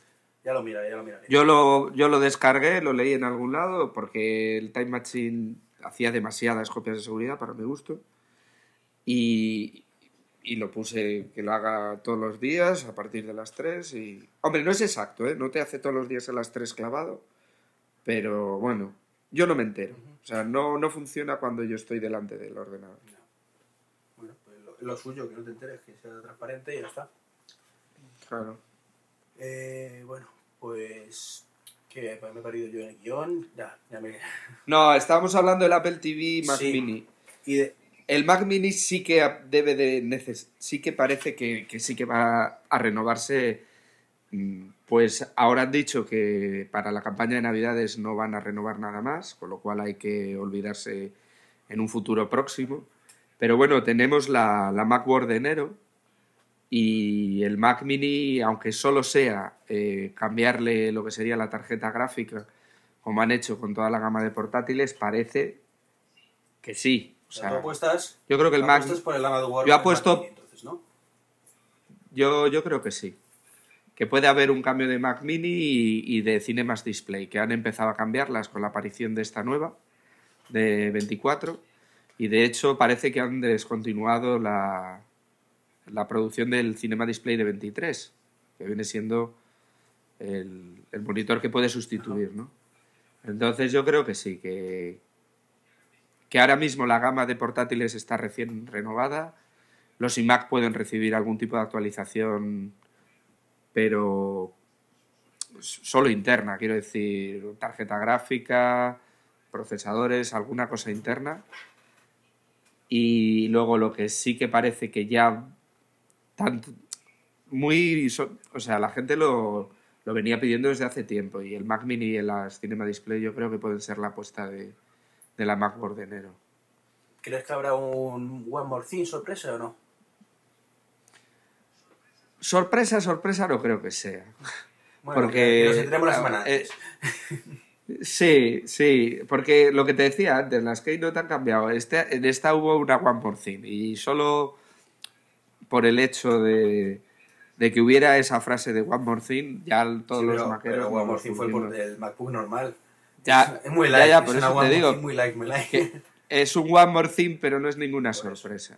Ya lo miraré, ya lo miraré. Yo lo, yo lo descargué, lo leí en algún lado, porque el Time Machine hacía demasiadas copias de seguridad para mi gusto. Y, y lo puse que lo haga todos los días a partir de las 3. Y... Hombre, no es exacto, ¿eh? no te hace todos los días a las 3 clavado. Pero bueno, yo no me entero. O sea, no, no funciona cuando yo estoy delante del ordenador. Bueno, pues lo, lo suyo, que no te enteres, que sea transparente y ya está. Claro. Eh, bueno, pues. Que pues me he perdido yo en el guion. Ya, ya me. <laughs> No, estábamos hablando del Apple TV Mac Sí. Mini. Y de. El Mac Mini sí que debe de neces sí que parece que, que sí que va a renovarse. Pues ahora han dicho que para la campaña de Navidades no van a renovar nada más, con lo cual hay que olvidarse en un futuro próximo. Pero bueno, tenemos la, la Macbook de enero y el Mac Mini, aunque solo sea eh, cambiarle lo que sería la tarjeta gráfica, como han hecho con toda la gama de portátiles, parece que sí. O sea, tú sea, apuestas. yo creo que el Mac- por el yo apuesto- entonces, ¿no? Yo, yo creo que sí. Que puede haber un cambio de Mac Mini y, de Cinemas Display, que han empezado a cambiarlas con la aparición de esta nueva, de 24. Y de hecho parece que han descontinuado la, la producción del Cinema Display de 23, que viene siendo el, el monitor que puede sustituir, ¿no? Entonces yo creo que sí, que, que ahora mismo la gama de portátiles está recién renovada. Los iMac pueden recibir algún tipo de actualización, pero solo interna, quiero decir, tarjeta gráfica, procesadores, alguna cosa interna. Y luego lo que sí que parece que ya muy, o sea, la gente lo, lo venía pidiendo desde hace tiempo y el Mac Mini y las Cinema Display yo creo que pueden ser la apuesta de, de la MacBook de enero. ¿Crees que habrá un One More Thing sorpresa o no? Sorpresa, sorpresa no creo que sea. Bueno, Porque, que nos enteremos la semana eh. Sí, sí, porque lo que te decía antes, las Keynote han cambiado. Este, en esta hubo una One More Thing y solo por el hecho de, de que hubiera esa frase de One More Thing, ya todos Sí, los pero, maqueros... pero no One More Thing fue por- el MacBook normal. Ya, es muy ya, like, ya, es por eso te digo muy muy que es un One More Thing, pero no es ninguna Por eso. sorpresa.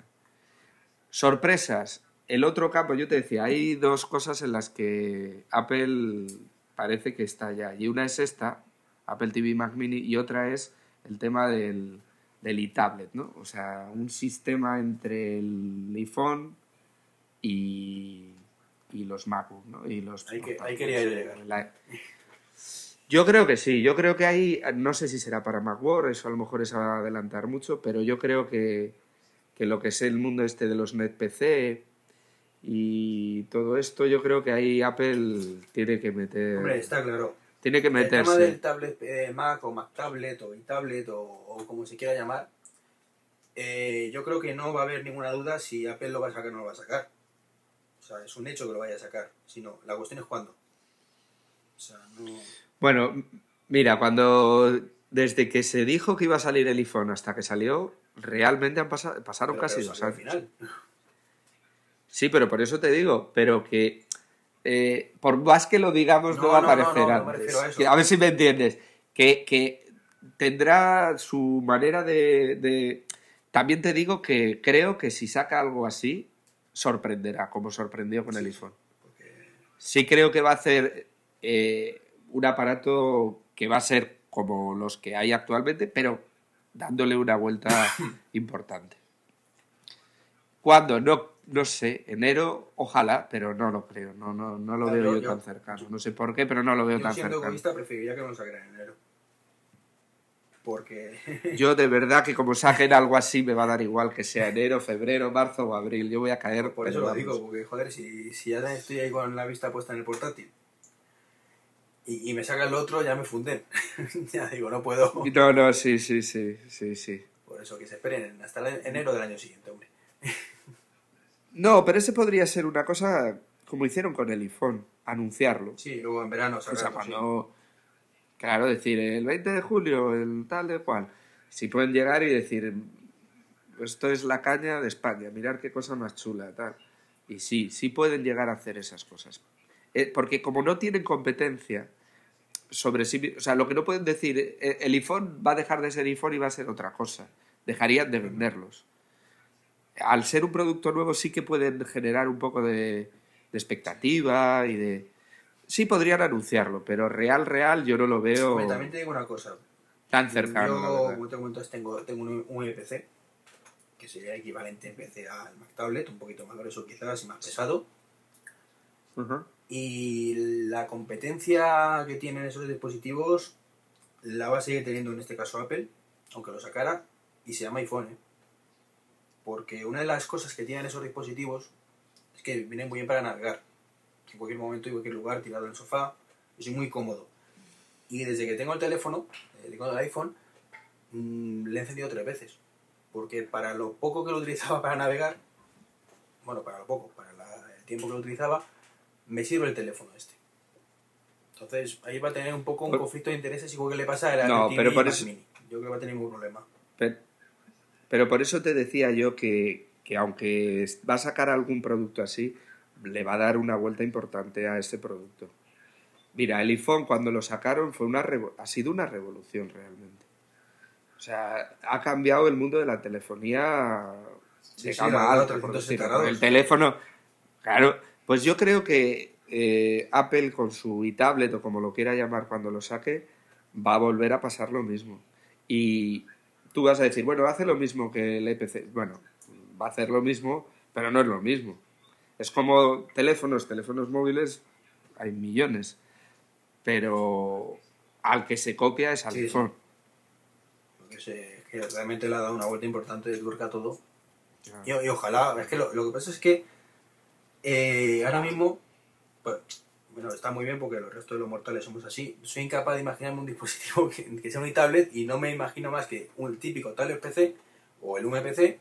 Sorpresas. El otro campo, yo te decía, hay dos cosas en las que Apple parece que está ya. Y una es esta, Apple TV Mac Mini, y otra es el tema del, del e-tablet, ¿no? O sea, un sistema entre el iPhone y, y los MacBook, ¿no? Y los Ahí que- ahí quería llegar. La- yo creo que sí, yo creo que hay, no sé si será para Macworld, eso a lo mejor es adelantar mucho, pero yo creo que, que lo que es el mundo este de los net PC y todo esto, yo creo que ahí Apple tiene que meter, Hombre, está claro. tiene que El tema meterse. del tablet eh, Mac o Mac Tablet o iTablet o, o como se quiera llamar, eh, yo creo que no va a haber ninguna duda si Apple lo va a sacar o no lo va a sacar. O sea, es un hecho que lo vaya a sacar. Si no, la cuestión es cuándo. O sea, no... Bueno, mira, cuando desde que se dijo que iba a salir el iPhone hasta que salió, realmente han pasado, pasaron pero- casi pero dos años. al final. Sí, pero por eso te digo, pero que eh, por más que lo digamos no, No, va a no, aparecer no, antes. a eso. Que- a ver si me entiendes. Que, que tendrá su manera de, de- También te digo que creo que si saca algo así, sorprenderá, como sorprendió con el iPhone. Sí creo que va a hacer eh, un aparato que va a ser como los que hay actualmente, pero dándole una vuelta <coughs> importante. ¿Cuándo? No, no sé. Enero, ojalá, pero no lo creo. No, no, no lo veo yo- tan cercano. No sé por qué, pero no lo veo Yo tan siendo cercano. egoísta preferiría que no lo sacaran en enero. Porque... <laughs> Yo de verdad que como saquen algo así me va a dar igual que sea enero, febrero, marzo o abril. Yo voy a caer. Por eso lo digo, porque joder, si, si ya estoy ahí con la vista puesta en el portátil y, y me saca el otro, ya me funden. <laughs> ya digo, no puedo. <laughs> No, no, sí, sí, sí, sí, sí. Por eso que se esperen hasta el enero del año siguiente, hombre. No, pero ese podría ser una cosa como hicieron con el iPhone, anunciarlo. Sí, luego en verano O sea, cuando... Claro, decir, el 20 de julio, el tal de cual. Si pueden llegar y decir, esto es la caña de España, mirar qué cosa más chula, tal. Y sí, sí pueden llegar a hacer esas cosas. Eh, porque como no tienen competencia sobre sí, o sea, lo que no pueden decir, eh, el iPhone va a dejar de ser iPhone y va a ser otra cosa. Dejarían de venderlos. Al ser un producto nuevo sí que pueden generar un poco de, de expectativa y de... Sí podrían anunciarlo, pero real, real yo no lo veo también te digo una cosa. tan cercano. Yo, como te comento, tengo, tengo un, un MPC, que sería equivalente en PC al Mac Tablet, un poquito más grueso quizás y más pesado. Y la competencia que tienen esos dispositivos la va a seguir teniendo en este caso Apple, aunque lo sacara, y se llama iPhone. ¿eh? Porque una de las cosas que tienen esos dispositivos es que vienen muy bien para navegar. En cualquier momento y cualquier lugar, tirado en el sofá, y soy muy cómodo. Y desde que tengo el teléfono, eh, tengo el iPhone, mm, le he encendido tres veces. Porque para lo poco que lo utilizaba para navegar, bueno, para lo poco, para la- el tiempo que lo utilizaba, me sirve el teléfono este. Entonces, ahí va a tener un poco un Por- conflicto de intereses igual que le pasa a la No, TV pero por Mac eso- Mini. Yo creo que va a tener ningún problema. Pero, pero por eso te decía yo que, que aunque va a sacar algún producto así, le va a dar una vuelta importante a ese producto. Mira, el iPhone cuando lo sacaron fue una ha sido una revolución realmente. O sea, ha cambiado el mundo de la telefonía de sí, gama la verdad, alta, por 360 decirlo. grados. El teléfono, claro, pues yo creo que eh, Apple con su iTablet o como lo quiera llamar cuando lo saque, va a volver a pasar lo mismo. Y tú vas a decir, bueno, hace lo mismo que el EPC. Bueno, va a hacer lo mismo, pero no es lo mismo. Es como teléfonos, teléfonos móviles, hay millones. Pero al que se copia es al Sí, sí. iPhone. Porque se, que realmente le ha dado una vuelta importante de tuerca a todo. Ah. Y, y ojalá, es que lo, lo que pasa es que eh, ahora mismo, pues, bueno, está muy bien porque el resto de los mortales somos así. Soy incapaz de imaginarme un dispositivo <laughs> que, que sea un tablet y no me imagino más que un típico tablet PC o el UMPC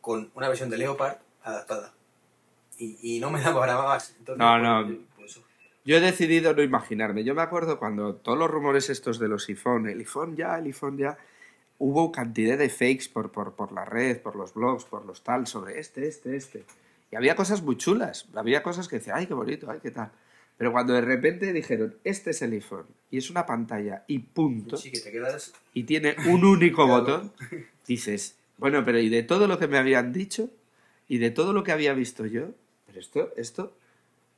con una versión de Leopard adaptada. Y, y no me da <laughs> para más. Entonces, No, no. pues, Yo he decidido no imaginarme. Yo me acuerdo cuando todos los rumores estos de los iPhone, el iPhone ya, el iPhone ya, hubo cantidad de fakes por, por, por la red, por los blogs, por los tal, sobre este, este, este. Y había cosas muy chulas. Había cosas que decían, ay, qué bonito, ay, qué tal. Pero cuando de repente dijeron, este es el iPhone, y es una pantalla, y punto, sí que te quedas y tiene un único <laughs> botón, dices, bueno, pero y de todo lo que me habían dicho, y de todo lo que había visto yo, pero esto, esto,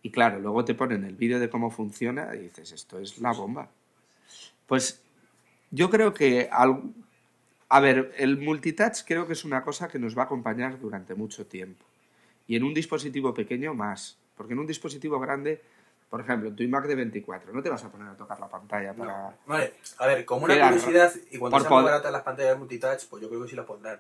y claro, luego te ponen el vídeo de cómo funciona y dices, esto es la bomba. Pues yo creo que, al- a ver, el multitouch creo que es una cosa que nos va a acompañar durante mucho tiempo. Y en un dispositivo pequeño más, porque en un dispositivo grande, por ejemplo, tu iMac de 24, no te vas a poner a tocar la pantalla No. para... Vale, a ver, como una Queda curiosidad, y cuando por sean muy poder- baratas las pantallas multitouch, pues yo creo que sí las pondrán.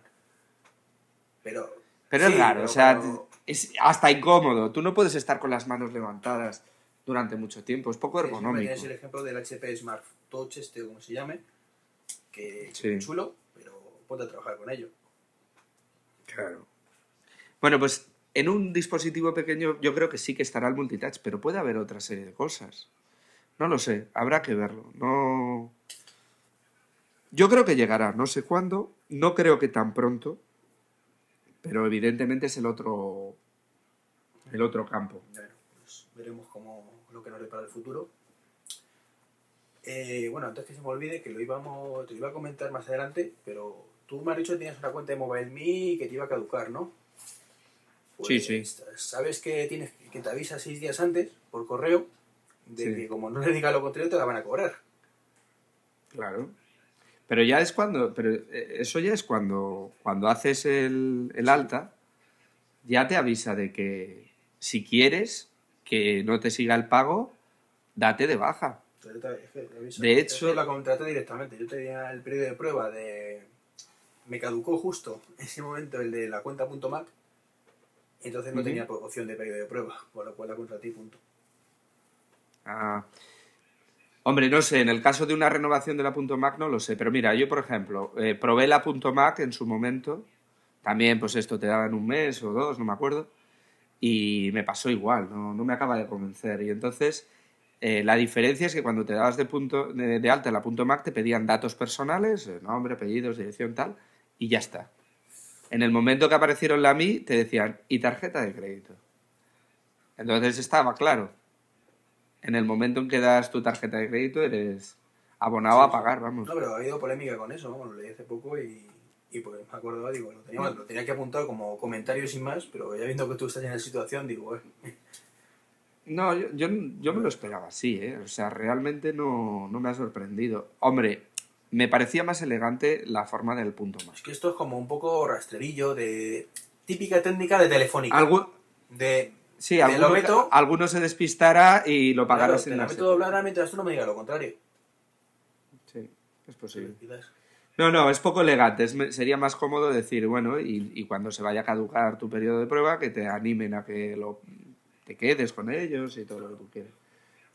Pero. Pero sí, es raro, pero o sea, cuando- es hasta incómodo. Tú no puedes estar con las manos levantadas durante mucho tiempo, es poco siempre ergonómico. Tienes el ejemplo del HP Smart Touch, este, o como se llame, que Sí. es chulo, pero ponte a trabajar con ello. Claro. Bueno, pues en un dispositivo pequeño yo creo que sí que estará el multitouch, pero puede haber otra serie de cosas. No lo sé, habrá que verlo. No. Yo creo que llegará, no sé cuándo, no creo que tan pronto, pero evidentemente es el otro el otro campo. Bueno, pues veremos cómo lo que nos depara el futuro. Eh, bueno, antes que se me olvide, que lo íbamos, te lo iba a comentar más adelante, pero tú me has dicho que tenías una cuenta de MobileMe que te iba a caducar, ¿no? Sí, sí. Sabes que tienes que te avisa seis días antes por correo de Sí. que como no le diga lo contrario te la van a cobrar. Claro. Pero ya es cuando, pero eh, eso ya es cuando, cuando haces el, el alta, ya te avisa de que si quieres que no te siga el pago, date de baja. De hecho- la contraté directamente. Yo tenía el periodo de prueba de... Me caducó justo en ese momento el de la cuenta.mac. Entonces no tenía opción de periodo de prueba, con lo cual la contraté y punto. Ah, Hombre, no sé, en el caso de una renovación de la punto .mac no lo sé, pero mira, yo por ejemplo, eh, probé la punto .mac en su momento, también pues esto te daban un mes o dos, no me acuerdo, y me pasó igual, no, no me acaba de convencer. Y entonces eh, la diferencia es que cuando te dabas de, punto, de, de alta en la punto .mac te pedían datos personales, eh, nombre, apellidos, dirección, tal, y ya está. En el momento que aparecieron la MI te decían, y tarjeta de crédito. Entonces estaba claro. En el momento en que das tu tarjeta de crédito eres abonado a pagar, vamos. No, pero ha habido polémica con eso, ¿no? Lo leí hace poco y, y pues me acordaba, digo, lo tenía, lo tenía que apuntar como comentario sin más, pero ya viendo que tú estás en la situación, digo, eh, No, yo, yo, yo me lo esperaba así, ¿eh? O sea, realmente no, no me ha sorprendido. Hombre, me parecía más elegante la forma del punto más. es que esto es como un poco rastrerillo de típica técnica de telefónica. Algo, De, sí, me alguno, lo meto, alguno se despistará y lo claro, pagará te sin la darse meto doblada mientras tú no me digas lo contrario. Sí, es posible. No, no, es poco elegante. Es sería más cómodo decir, bueno, y, y cuando se vaya a caducar tu periodo de prueba, que te animen a que lo, te quedes con ellos y todo lo que tú quieras.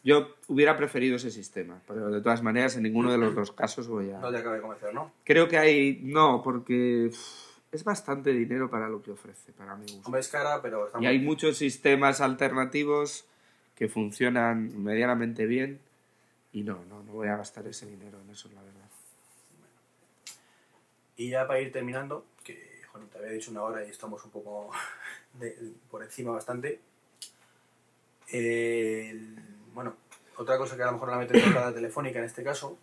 Yo hubiera preferido ese sistema, pero de todas maneras, en ninguno de los dos casos voy a... No te acaba de convencer, ¿no? Creo que hay... No, porque es bastante dinero para lo que ofrece, para mi gusto. Hombre, es cara, pero está Y muy hay bien. muchos sistemas alternativos que funcionan medianamente bien y no, no, no voy a gastar ese dinero en eso, la verdad. Y ya para ir terminando, que te había dicho una hora y estamos un poco <laughs> de- por encima bastante. El- bueno, otra cosa que a lo mejor la meten en la telefónica en este caso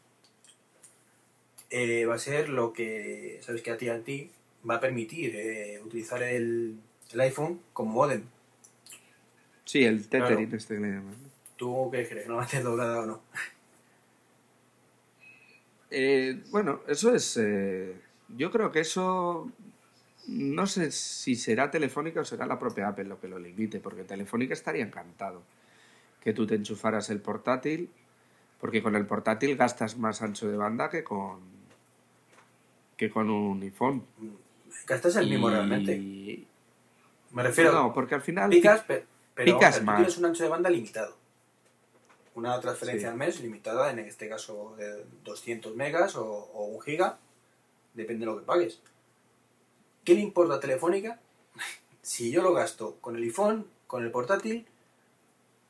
eh, va a ser lo que, sabes que a ti a ti va a permitir eh, utilizar el, el iPhone como modem. Sí, el Claro. tethering este que le llaman. ¿Tú qué crees? ¿No va a ser doblada o no? <laughs> Eh, bueno, eso es. eh, yo creo que eso. No sé si será Telefónica o será la propia Apple lo que lo limite, porque Telefónica estaría encantado que tú te enchufaras el portátil, porque con el portátil gastas más ancho de banda que con que con un iPhone. Gastas el mismo Y- realmente. Me refiero, No, porque al final picas, pe- pero, picas tú tienes un ancho de banda limitado. Una transferencia Sí. al mes limitada, en este caso de 200 megas o, o un giga, depende de lo que pagues. ¿Qué le importa a Telefónica <laughs> si yo lo gasto con el iPhone, con el portátil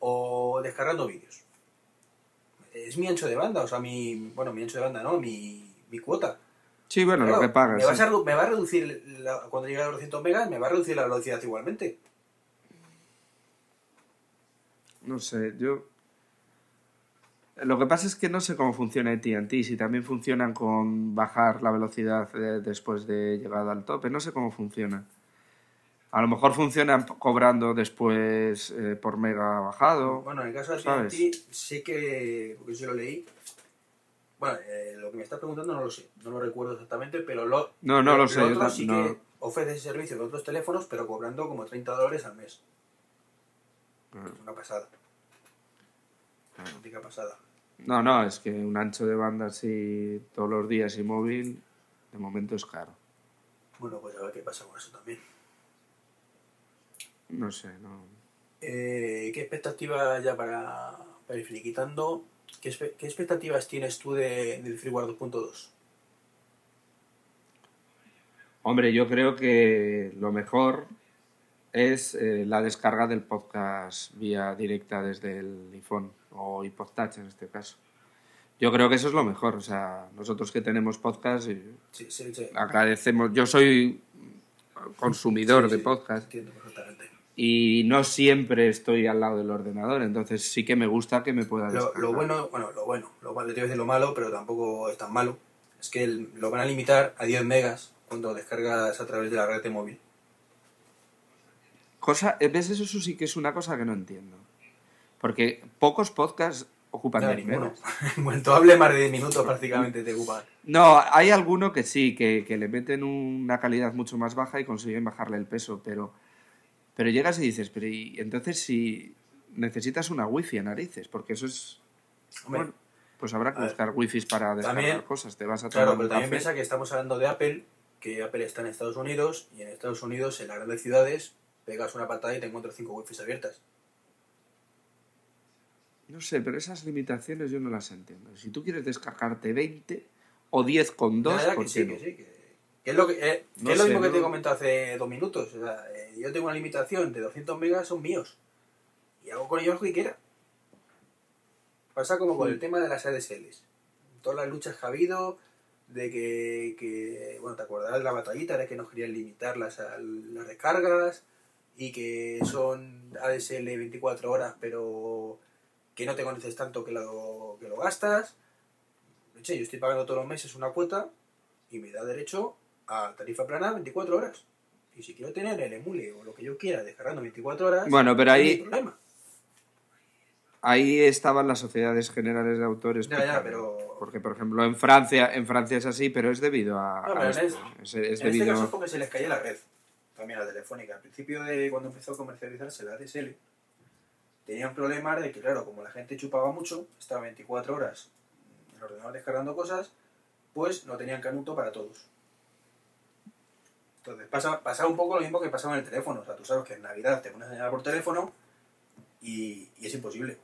o descargando vídeos? Es mi ancho de banda, o sea, mi, bueno, mi ancho de banda, ¿no? Mi, mi cuota. Sí, bueno, Claro, lo que pagas. Me, vas sí. a, me va a reducir, la- cuando llegue a los 200 megas, me va a reducir la velocidad igualmente. No sé, yo... Lo que pasa es que no sé cómo funciona AT&T, si también funcionan con bajar la velocidad eh, después de llegar al tope, no sé cómo funciona. A lo mejor funcionan cobrando después eh, por mega bajado. Bueno, en el caso de. AT&T sé que, porque yo lo leí, bueno, eh, lo que me está preguntando no lo sé, no lo recuerdo exactamente, pero lo, No, no lo sé, otro sí no. que ofrece ese servicio de otros teléfonos, pero cobrando como 30 dólares al mes. Claro, Una pasada, claro. una pasada. No, no, es que un ancho de banda así todos los días y móvil, de momento es caro. Bueno, pues a ver qué pasa con eso también. No sé, no... Eh, ¿Qué expectativas ya para, para ir finiquitando? ¿Qué, qué expectativas tienes tú de, del Freeware 2.2? Hombre, yo creo que lo mejor es eh, la descarga del podcast vía directa desde el iPhone o iPod Touch en este caso. Yo creo que eso es lo mejor. O sea, nosotros que tenemos podcast, eh, Sí, sí, sí. agradecemos. Yo soy consumidor de podcast Entiendo. Y no siempre estoy al lado del ordenador, entonces sí que me gusta que me pueda Lo, bueno, bueno, lo bueno, lo malo, te iba a decir lo malo, pero tampoco es tan malo, es que el- lo van a limitar a 10 megas cuando descargas a través de la red de móvil. Cosa, ¿Ves? Eso sí que es una cosa que no entiendo. Porque pocos podcasts ocupan Ya, 10 ninguno. megas. <laughs> bueno, tú más de 10 minutos prácticamente te ocupan. No, hay alguno que sí, que, que le meten una calidad mucho más baja y consiguen bajarle el peso, pero, pero llegas y dices, pero y entonces si necesitas una wifi a narices, porque eso es... Hombre, bueno, pues habrá que buscar wifis para descargar también- cosas, te vas a claro, pero también café. piensa que estamos hablando de Apple, que Apple está en Estados Unidos, y en Estados Unidos, en las grandes ciudades, pegas una patada y te encuentras cinco wifis abiertas. No sé, pero esas limitaciones yo no las entiendo. Si tú quieres descargarte 20 o 10 con 2, La verdad ¿por qué sí, no? que sí. Que, que es lo, que, eh, que es lo sé, mismo que te he comentado hace dos minutos. O sea, eh, yo tengo una limitación de 200 megas, son míos. Y hago con ellos lo que quiera. Pasa como con el tema de las ADSLs. Todas las luchas que ha habido, de que, que, bueno, te acordarás de la batallita de que nos querían limitar las, las descargas y que son ADSL 24 horas, pero que no te conoces tanto que lo, que lo gastas. Yo estoy pagando todos los meses una cuota y me da derecho a tarifa plana 24 horas. Y si quiero tener el emule o lo que yo quiera descargando 24 horas, Bueno, pero no hay ahí- problema. Ahí estaban las sociedades generales de autores. Ya, ya, picando. pero- Porque, por ejemplo, en Francia, en Francia es así, pero es debido a, No, a pero en esto. es- Es, es en este debido... caso es porque se les caía la red, también la telefónica. Al principio de cuando empezó a comercializarse la ADSL, tenían problemas de que, claro, como la gente chupaba mucho, estaba 24 horas en el ordenador descargando cosas, pues no tenían canuto para todos. Entonces pasa, pasaba un poco lo mismo que pasaba en el teléfono. O sea, tú sabes que en Navidad te pones a llamar por teléfono y, es imposible.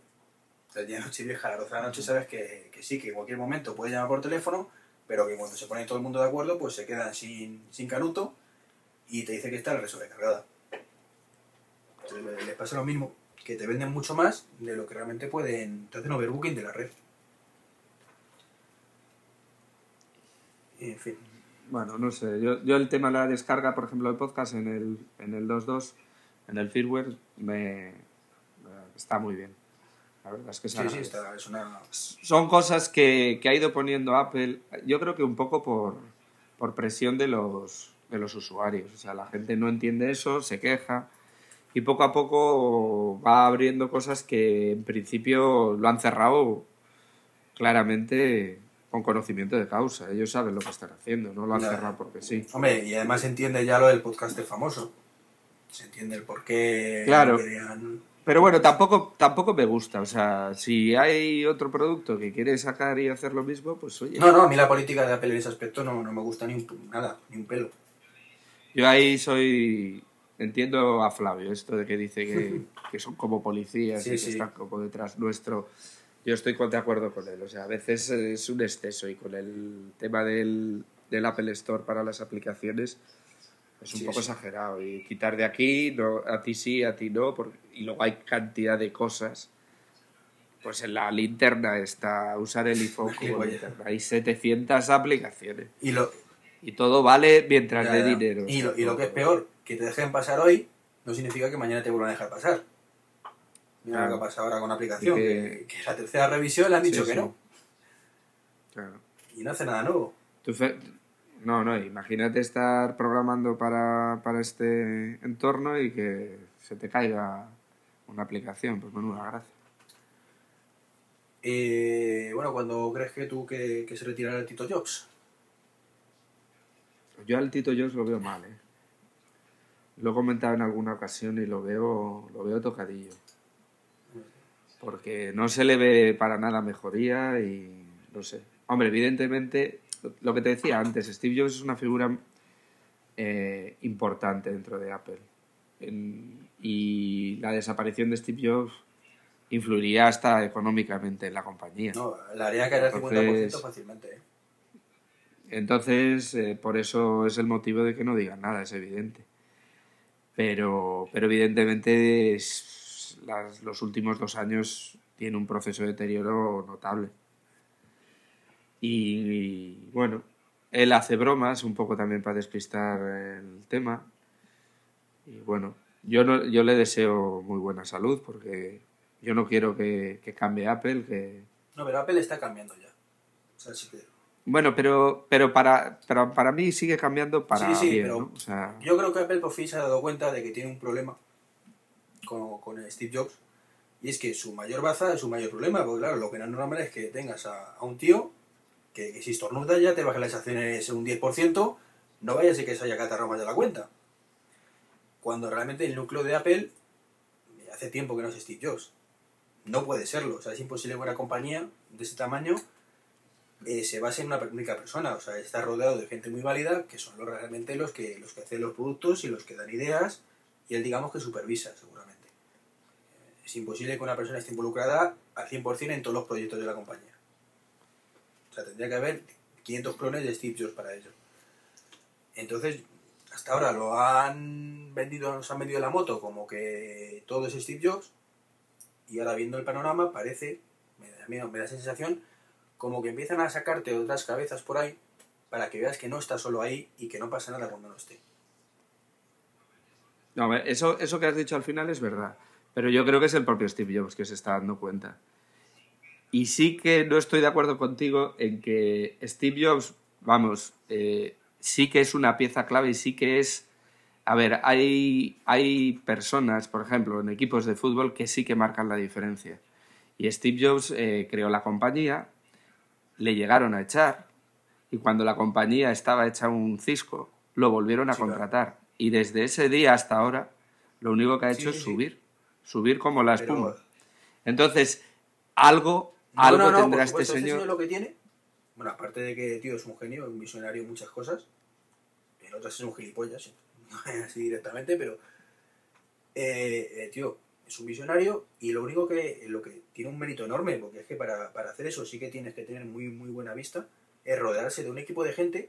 O sea, de noche vieja, a las 12 de la noche sabes que, sí, que en cualquier momento puedes llamar por teléfono, pero que cuando se pone todo el mundo de acuerdo, pues se quedan sin, sin canuto y te dice que está la red sobrecargada. Entonces le- les pasa lo mismo, que te venden mucho más de lo que realmente pueden, te hacen overbooking de la red. En fin. Bueno, no sé. Yo, yo el tema de la descarga, por ejemplo, de podcast en el, en el 2.2, en el firmware, me, está muy bien. La verdad es que Sí, sí, está, es una... son cosas que, que ha ido poniendo Apple, yo creo que un poco por, por presión de los, de los usuarios. O sea, la gente no entiende eso, se queja y poco a poco va abriendo cosas que en principio lo han cerrado claramente con conocimiento de causa. Ellos saben lo que están haciendo, no lo han cerrado porque sí. Hombre, y además se entiende ya lo del podcaster famoso. Se entiende el por qué Claro. querían... Pero bueno, tampoco, tampoco me gusta. O sea, si hay otro producto que quiere sacar y hacer lo mismo, pues oye. No, no, a mí la política de Apple en ese aspecto no, no me gusta ni un, nada, ni un pelo. Yo ahí soy. Entiendo a Flavio, esto de que dice que, <laughs> que son como policías Sí, y que sí. están como detrás nuestro. Yo estoy de acuerdo con él. O sea, a veces es un exceso y con el tema del, del Apple Store para las aplicaciones es un Sí, poco sí. exagerado. Y quitar de aquí, no, a ti sí, a ti no, porque- y luego hay cantidad de cosas. Pues en la linterna está usar el iPhone <laughs> como linterna. Hay 700 aplicaciones. Y lo, Y todo vale mientras ya, de ya. dinero. Y, lo, y lo que es peor, que te dejen pasar hoy, no significa que mañana te vuelvan a dejar pasar. Mira Claro. lo que ha pasado ahora con la aplicación, que, que- la tercera revisión le han dicho Sí, que sí. no. Claro. Y no hace nada nuevo. Tú No, no, imagínate estar programando para, para este entorno y que se te caiga una aplicación, pues menuda gracia. Eh, bueno, cuando crees que tú que, que se retirará el Tito Jobs. Yo al Tito Jones lo veo mal, ¿eh? Lo he comentado en alguna ocasión y lo veo, lo veo tocadillo. Porque no se le ve para nada mejoría y no sé. Hombre, evidentemente, lo que te decía antes, Steve Jobs es una figura eh, importante dentro de Apple. En- y la desaparición de Steve Jobs influiría hasta económicamente en la compañía. No, la haría caer al 50% Entonces- fácilmente. ¿eh? Entonces, eh, por eso es el motivo de que no digan nada, es evidente. Pero, pero evidentemente es- las- los últimos dos años tiene un proceso de deterioro notable. Y, y, bueno, él hace bromas un poco también para despistar el tema. Y bueno, yo, no, yo le deseo muy buena salud porque yo no quiero que, que cambie Apple, que, No, pero Apple está cambiando ya. O sea, sí que- Bueno, pero, pero para, pero para mí sigue cambiando para Sí, sí, bien, pero ¿no? O sea, Yo creo que Apple por fin se ha dado cuenta de que tiene un problema con, con Steve Jobs. Y es que su mayor baza es su mayor problema. Porque claro, lo que no es normal es que tengas a, un tío que, que si estornuda ya te baja las acciones un 10%, no vaya a ser que se haya catarrado más de la cuenta. Cuando realmente el núcleo de Apple hace tiempo que no es Steve Jobs. No puede serlo. O sea, es imposible que una compañía de ese tamaño eh, se base en una única persona. O sea, está rodeado de gente muy válida que son los, realmente los que, los que hacen los productos y los que dan ideas y él digamos que supervisa es imposible que una persona esté involucrada al 100% en todos los proyectos de la compañía. O sea, tendría que haber 500 clones de Steve Jobs para ello. Entonces, hasta ahora lo han vendido, nos han vendido la moto como que todo es Steve Jobs y ahora viendo el panorama parece, me da, miedo, me da sensación como que empiezan a sacarte otras cabezas por ahí para que veas que no está solo ahí y que no pasa nada cuando no esté. No, eso, eso que has dicho al final es verdad, pero yo creo que es el propio Steve Jobs que se está dando cuenta. Y sí que no estoy de acuerdo contigo en que Steve Jobs, vamos, eh, sí que es una pieza clave y sí que es... A ver, hay, hay personas, por ejemplo, en equipos de fútbol que sí que marcan la diferencia. Y Steve Jobs eh, creó la compañía, le llegaron a echar, y cuando la compañía estaba hecha un cisco, lo volvieron a Sí, claro. contratar. Y desde ese día hasta ahora, lo único que ha hecho sí, es subir, subir como la Pero- espuma. Entonces, algo, No, algo no, no, tendrá este señor. lo que tiene, bueno, aparte de que tío es un genio, un visionario en muchas cosas, en otras es un gilipollas, <laughs> sí, así directamente, pero eh, eh, tío, es un visionario y lo único que, lo que tiene un mérito enorme, porque es que para, para hacer eso sí que tienes que tener muy, muy buena vista, es rodearse de un equipo de gente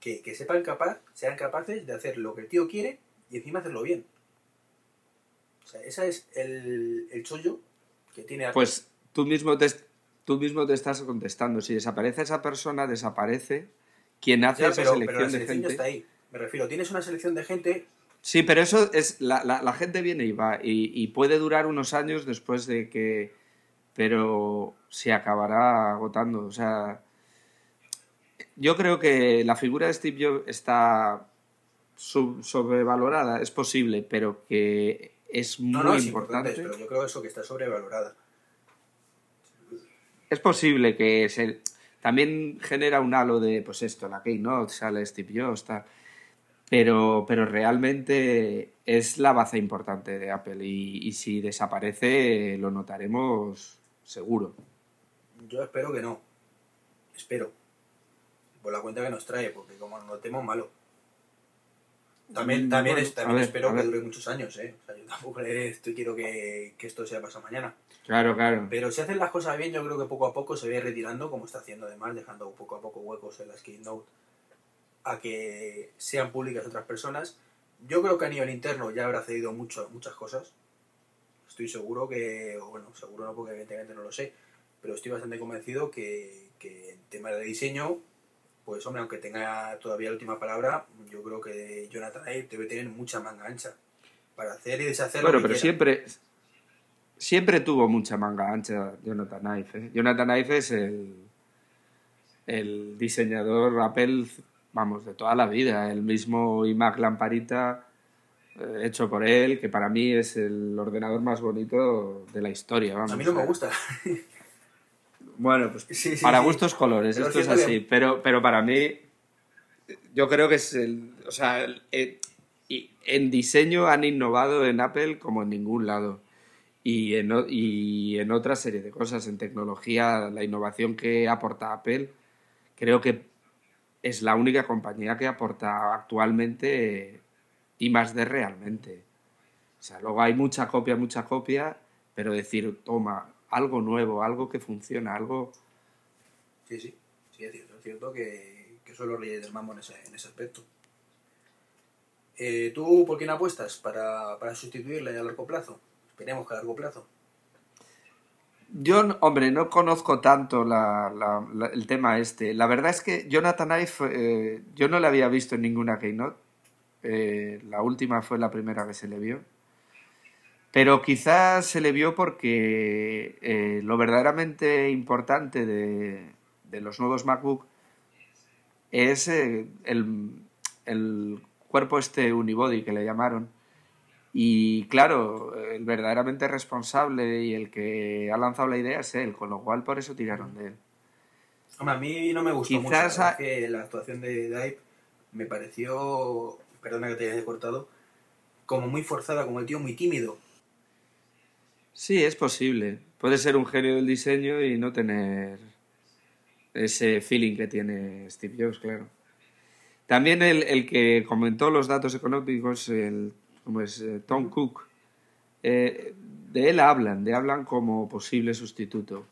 que, que sepan capaz, sean capaces de hacer lo que el tío quiere y encima hacerlo bien. O sea, ese es el, el chollo que tiene. Pues tú mismo te, tú mismo te estás contestando. Si desaparece esa persona, desaparece quien hace Ya, esa pero, pero selección la de selección ya gente. está ahí. Me refiero, tienes una selección de gente. Sí, pero eso es. La, la- la gente viene y va. Y, y puede durar unos años después de que. Pero se acabará agotando. O sea. Yo creo que la figura de Steve Jobs está sub- sobrevalorada, es posible, pero que es muy No, no, es importante. importante, pero yo creo eso que está sobrevalorada. Es posible que se también genera un halo de, pues esto, la Keynote, sale Steve Jobs, tal. Pero, pero realmente es la baza importante de Apple y, y si desaparece lo notaremos seguro. Yo espero que no. Espero. Por la cuenta que nos trae, porque como nos notemos malo. También, Mm, también, bueno, es- también a ver, espero que dure muchos años, ¿eh? O sea, yo tampoco estoy quiero que, que esto sea pasado mañana. Claro, claro. Pero si hacen las cosas bien, yo creo que poco a poco se va retirando, como está haciendo además, dejando poco a poco huecos en las Keynote a que sean públicas otras personas. Yo creo que a nivel interno ya habrá cedido mucho, muchas cosas. Estoy seguro que, bueno, seguro no porque evidentemente no lo sé, pero estoy bastante convencido que, que en tema de diseño, pues hombre, aunque tenga todavía la última palabra, yo creo que Jonathan Ive debe tener mucha manga ancha para hacer y deshacer lo Bueno, que pero quiera. siempre, siempre tuvo mucha manga ancha Jonathan Ive. ¿eh? Jonathan Ive es el, el diseñador Apple, vamos, de toda la vida. El mismo iMac Lamparita eh, hecho por él, que para mí es el ordenador más bonito de la historia. Vamos, A mí no me gusta. <laughs> Bueno, pues <laughs> Sí, sí, para sí. gustos colores, Pero esto es así. Pero, pero para mí, yo creo que es el. O sea, el- eh, y en diseño han innovado en Apple como en ningún lado. Y en, y en otra serie de cosas, en tecnología, la innovación que aporta Apple, creo que es la única compañía que aporta actualmente y más de realmente. O sea, luego hay mucha copia, mucha copia, pero decir, toma, algo nuevo, algo que funciona, algo... Sí, sí, sí, es cierto, es cierto que, que son los reyes del mambo en ese, en ese aspecto. Eh, ¿Tú por quién apuestas para, para sustituirle a largo plazo? Esperemos que a largo plazo. Yo, hombre, no conozco tanto la- la- la- el tema este. La verdad es que Jonathan Ive, eh, yo no le había visto en ninguna Keynote. Eh, la última fue la primera que se le vio. Pero quizás se le vio porque eh, lo verdaderamente importante de, de los nuevos MacBook es eh, el, el cuerpo este unibody que le llamaron. Y claro, el verdaderamente responsable y el que ha lanzado la idea es él, con lo cual por eso tiraron de él. Hombre, a mí no me gustó Quizás mucho. La verdad a- es que la actuación de Dave me pareció, perdona que te haya cortado, como muy forzada, como el tío muy tímido. Sí, es posible. Puede ser un genio del diseño y no tener ese feeling que tiene Steve Jobs, claro. También el, el que comentó los datos económicos, el, ¿cómo es? Eh, Tom Cook, eh, de él hablan, de hablan como posible sustituto.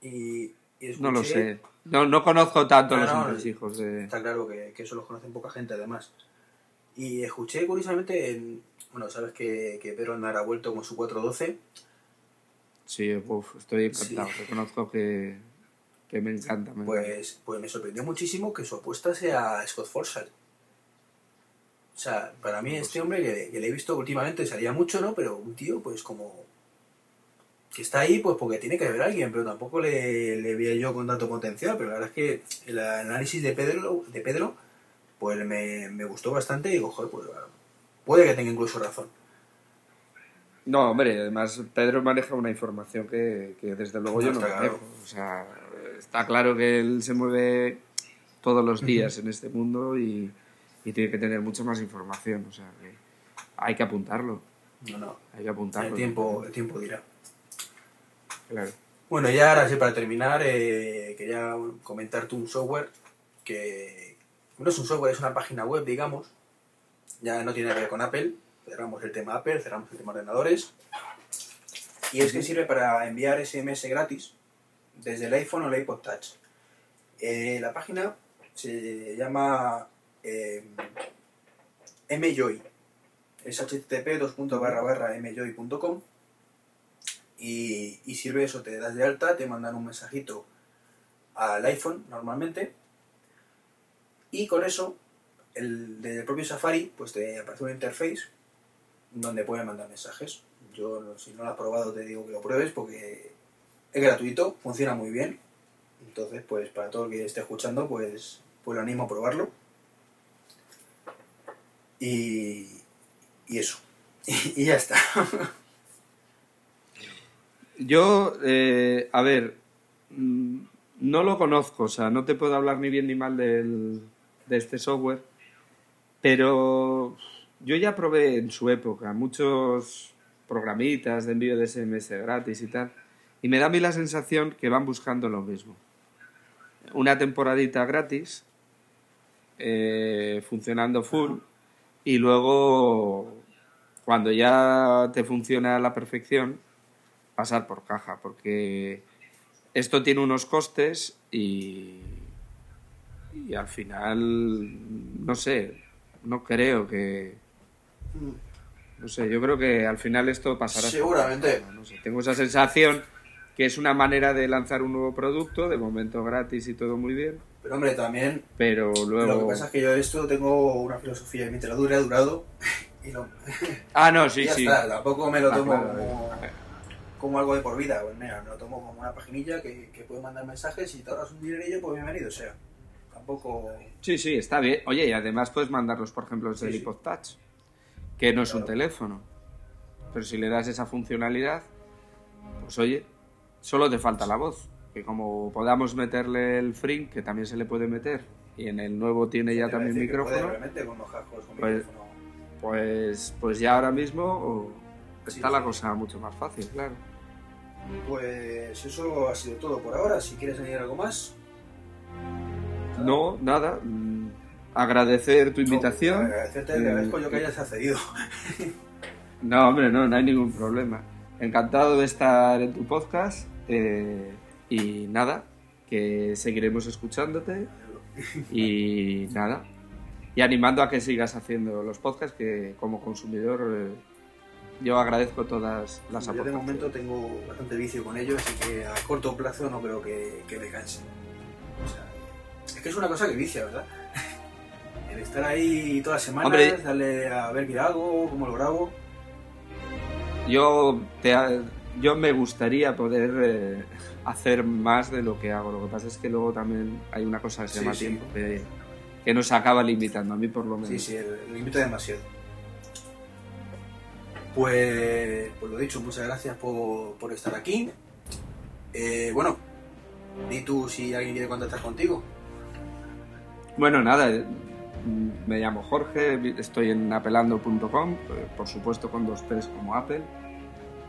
Y, y No lo sé. No, no conozco tanto los no, entresijos de... Está claro que, que eso los conocen poca gente, además. Y escuché, curiosamente, en- bueno, sabes que, que Pedro Aznar ha vuelto con su 412. Sí, uf, estoy encantado. Sí. Reconozco que, que me encanta. me encanta. Pues, pues me sorprendió muchísimo que su apuesta sea Scott Forsyth. O sea, para mí este hombre que, que le he visto últimamente salía mucho, ¿no? Pero un tío, pues como... Que está ahí, pues porque tiene que haber alguien, pero tampoco le, le veía yo con tanto potencial. Pero la verdad es que el análisis de Pedro, de Pedro pues me, me gustó bastante y digo, joder, pues puede que tenga incluso razón. No, hombre, además Pedro maneja una información que, que desde luego No, yo no está manejo. claro. O sea, está claro que él se mueve todos los días en este mundo y, y tiene que tener mucha más información. O sea, que hay que apuntarlo. No, no. Hay que apuntarlo. El tiempo, el tiempo dirá. Claro. Bueno, ya ahora sí, para terminar, eh, quería comentarte un software que no es un software, es una página web, digamos. Ya no tiene que ver con Apple. Cerramos el tema Apple, cerramos el tema ordenadores. Y es que sirve para enviar SMS gratis desde el iPhone o el iPod Touch. Eh, la página se llama eh, mjoy. Es http mjoy.com y, y sirve eso, te das de alta, te mandan un mensajito al iPhone normalmente y con eso el, desde el propio Safari pues te aparece una interface donde puedes mandar mensajes. Yo si no lo has probado te digo que lo pruebes porque es gratuito, funciona muy bien. Entonces pues para todo el que esté escuchando pues, pues lo animo a probarlo. Y, y eso. <laughs> y ya está. Yo, eh, a ver, mm, no lo conozco, o sea, no te puedo hablar ni bien ni mal del- de este software, pero yo ya probé en su época muchos programitas de envío de SMS gratis y tal, y me da a mí la sensación que van buscando lo mismo. Una temporadita gratis, eh, funcionando full, y luego, cuando ya te funciona a la perfección, pasar por caja, porque esto tiene unos costes y, y al final, no sé, no creo que... No sé, yo creo que al final esto pasará. Seguramente. No sé, tengo esa sensación que es una manera de lanzar un nuevo producto, de momento gratis y todo muy bien, Pero hombre, también pero luego... lo que pasa es que yo esto tengo una filosofía y mientras dure ha durado <laughs> y, lo, Ah, no, y sí, <laughs> ya sí. está, tampoco me lo Ah, tomo claro, como, eh. como algo de por vida, pues mira, me lo tomo como una paginilla que, que puede mandar mensajes y te ahorras un dinerillo, pues bienvenido sea. Tampoco... Sí, sí, está bien. Oye, y además puedes mandarlos, por ejemplo, desde Sí, el sí. Touch, que no es un teléfono. Pero si le das esa funcionalidad, pues oye, solo te falta la voz. Que como podamos meterle el Frink, que también se le puede meter, y en el nuevo tiene ya también puede micrófono, realmente con los cascos, con Pues- micrófono. pues, pues ya ahora mismo oh, está Sí, la sí. cosa mucho más fácil, claro. Pues eso ha sido todo por ahora. Si quieres añadir algo más... No, nada. Agradecer tu invitación. No, agradecerte, te Eh, agradezco yo que hayas accedido. <laughs> No, hombre, no, no hay ningún problema. Encantado de estar en tu podcast eh, y nada, que seguiremos escuchándote y nada. Y animando a que sigas haciendo los podcasts, que como consumidor eh, yo agradezco todas las Yo de aportaciones. momento tengo bastante vicio con ello, así que a corto plazo no creo que, que me canse. O sea, es que es una cosa que vicia, ¿verdad? El estar ahí todas las semanas, Hombre. darle a ver qué hago, cómo lo grabo. Yo, te, yo me gustaría poder eh, hacer más de lo que hago. Lo que pasa es que luego también hay una cosa que se Sí, llama sí. tiempo, que, que nos acaba limitando, a mí por lo menos. Sí, sí, lo limito demasiado. Pues, pues lo dicho, muchas gracias por, por estar aquí. Eh, bueno, di tú si alguien quiere contactar contigo. Bueno, nada, me llamo Jorge, estoy en apelando.com, eh, por supuesto con dos P's como Apple.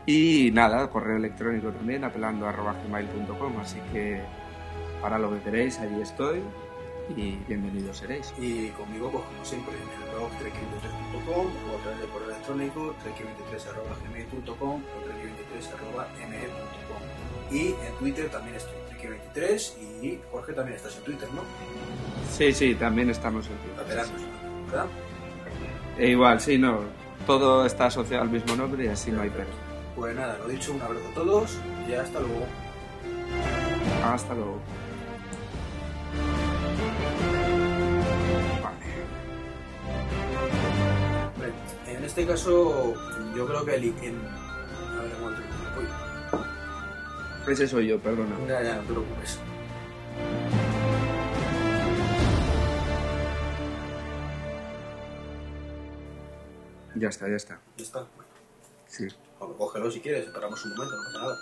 Y nada, correo electrónico también, apelando.gmail.com, así que para lo que queréis, ahí estoy. Y bienvenidos seréis. Y conmigo, pues como siempre, en el blog trek23.com o a través de correo electrónico trek23.gmail.com o trek23.me.com Y en Twitter también estoy, trek23 y Jorge también estás en Twitter, ¿no? Sí, sí, también estamos en Twitter. Lateralmente, ¿verdad? E igual, sí, no, todo está asociado al mismo nombre y así no hay pérdida. Pues nada, lo dicho, un abrazo a todos y hasta luego. Hasta luego. Este caso, yo creo que el... En... A ver, aguanta. Ese soy yo, perdona. Ya, ya, no te preocupes. Ya está, ya está. Ya está. Sí. bueno, cógelo si quieres, paramos un momento, no pasa nada.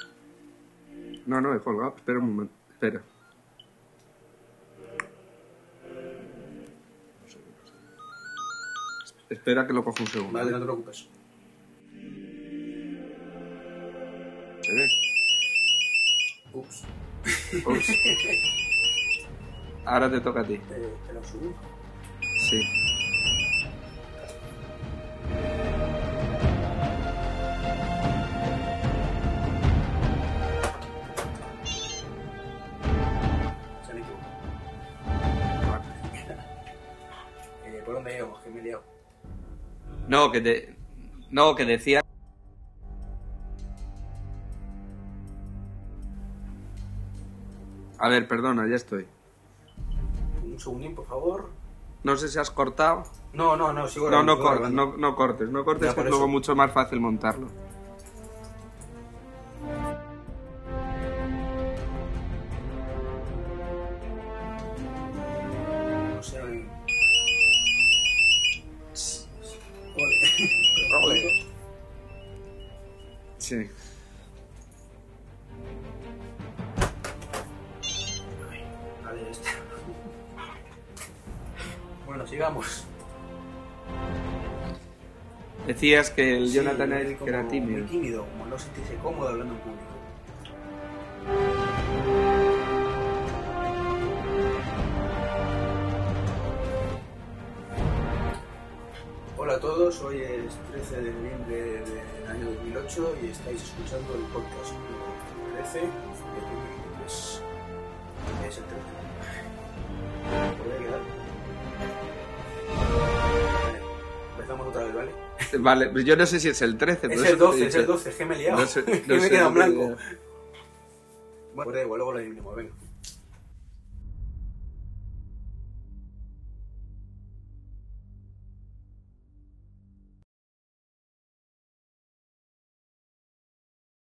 No, no, he colgado. Espera un momento. Espera. Espera que lo cojo un segundo. Vale, no te preocupes. ¿Se ve? Ups. Ups. Ahora te toca a ti. Eh, espera un segundo. Sí. <laughs> Eh, ¿Por dónde íbamos? Que me he liado. No, que te... No, que decía... A ver, perdona, ya estoy. Un segundín, por favor. No sé si has cortado. No, no, no, sigo No, no, sigo cor- grabando. no, no cortes, no cortes, Ya, que es luego mucho más fácil montarlo. Sí. Vale, está. Bueno, sigamos. Decías que el Sí, Jonathan él Ive, que era tímido. Muy tímido, como no sentirse cómodo hablando en público. Hola a todos, hoy es 13 de noviembre del año 2008 y estáis escuchando el podcast número 13 de 2023. Es el 13. Podría quedar. Vale, empezamos otra vez, ¿vale? Vale, pues yo no sé si es el 13. por Es el te he 12, es el 12, es que me he liado. No sé, <laughs> que no me he quedado en blanco. Bueno, pues da igual, luego lo dividimos, venga.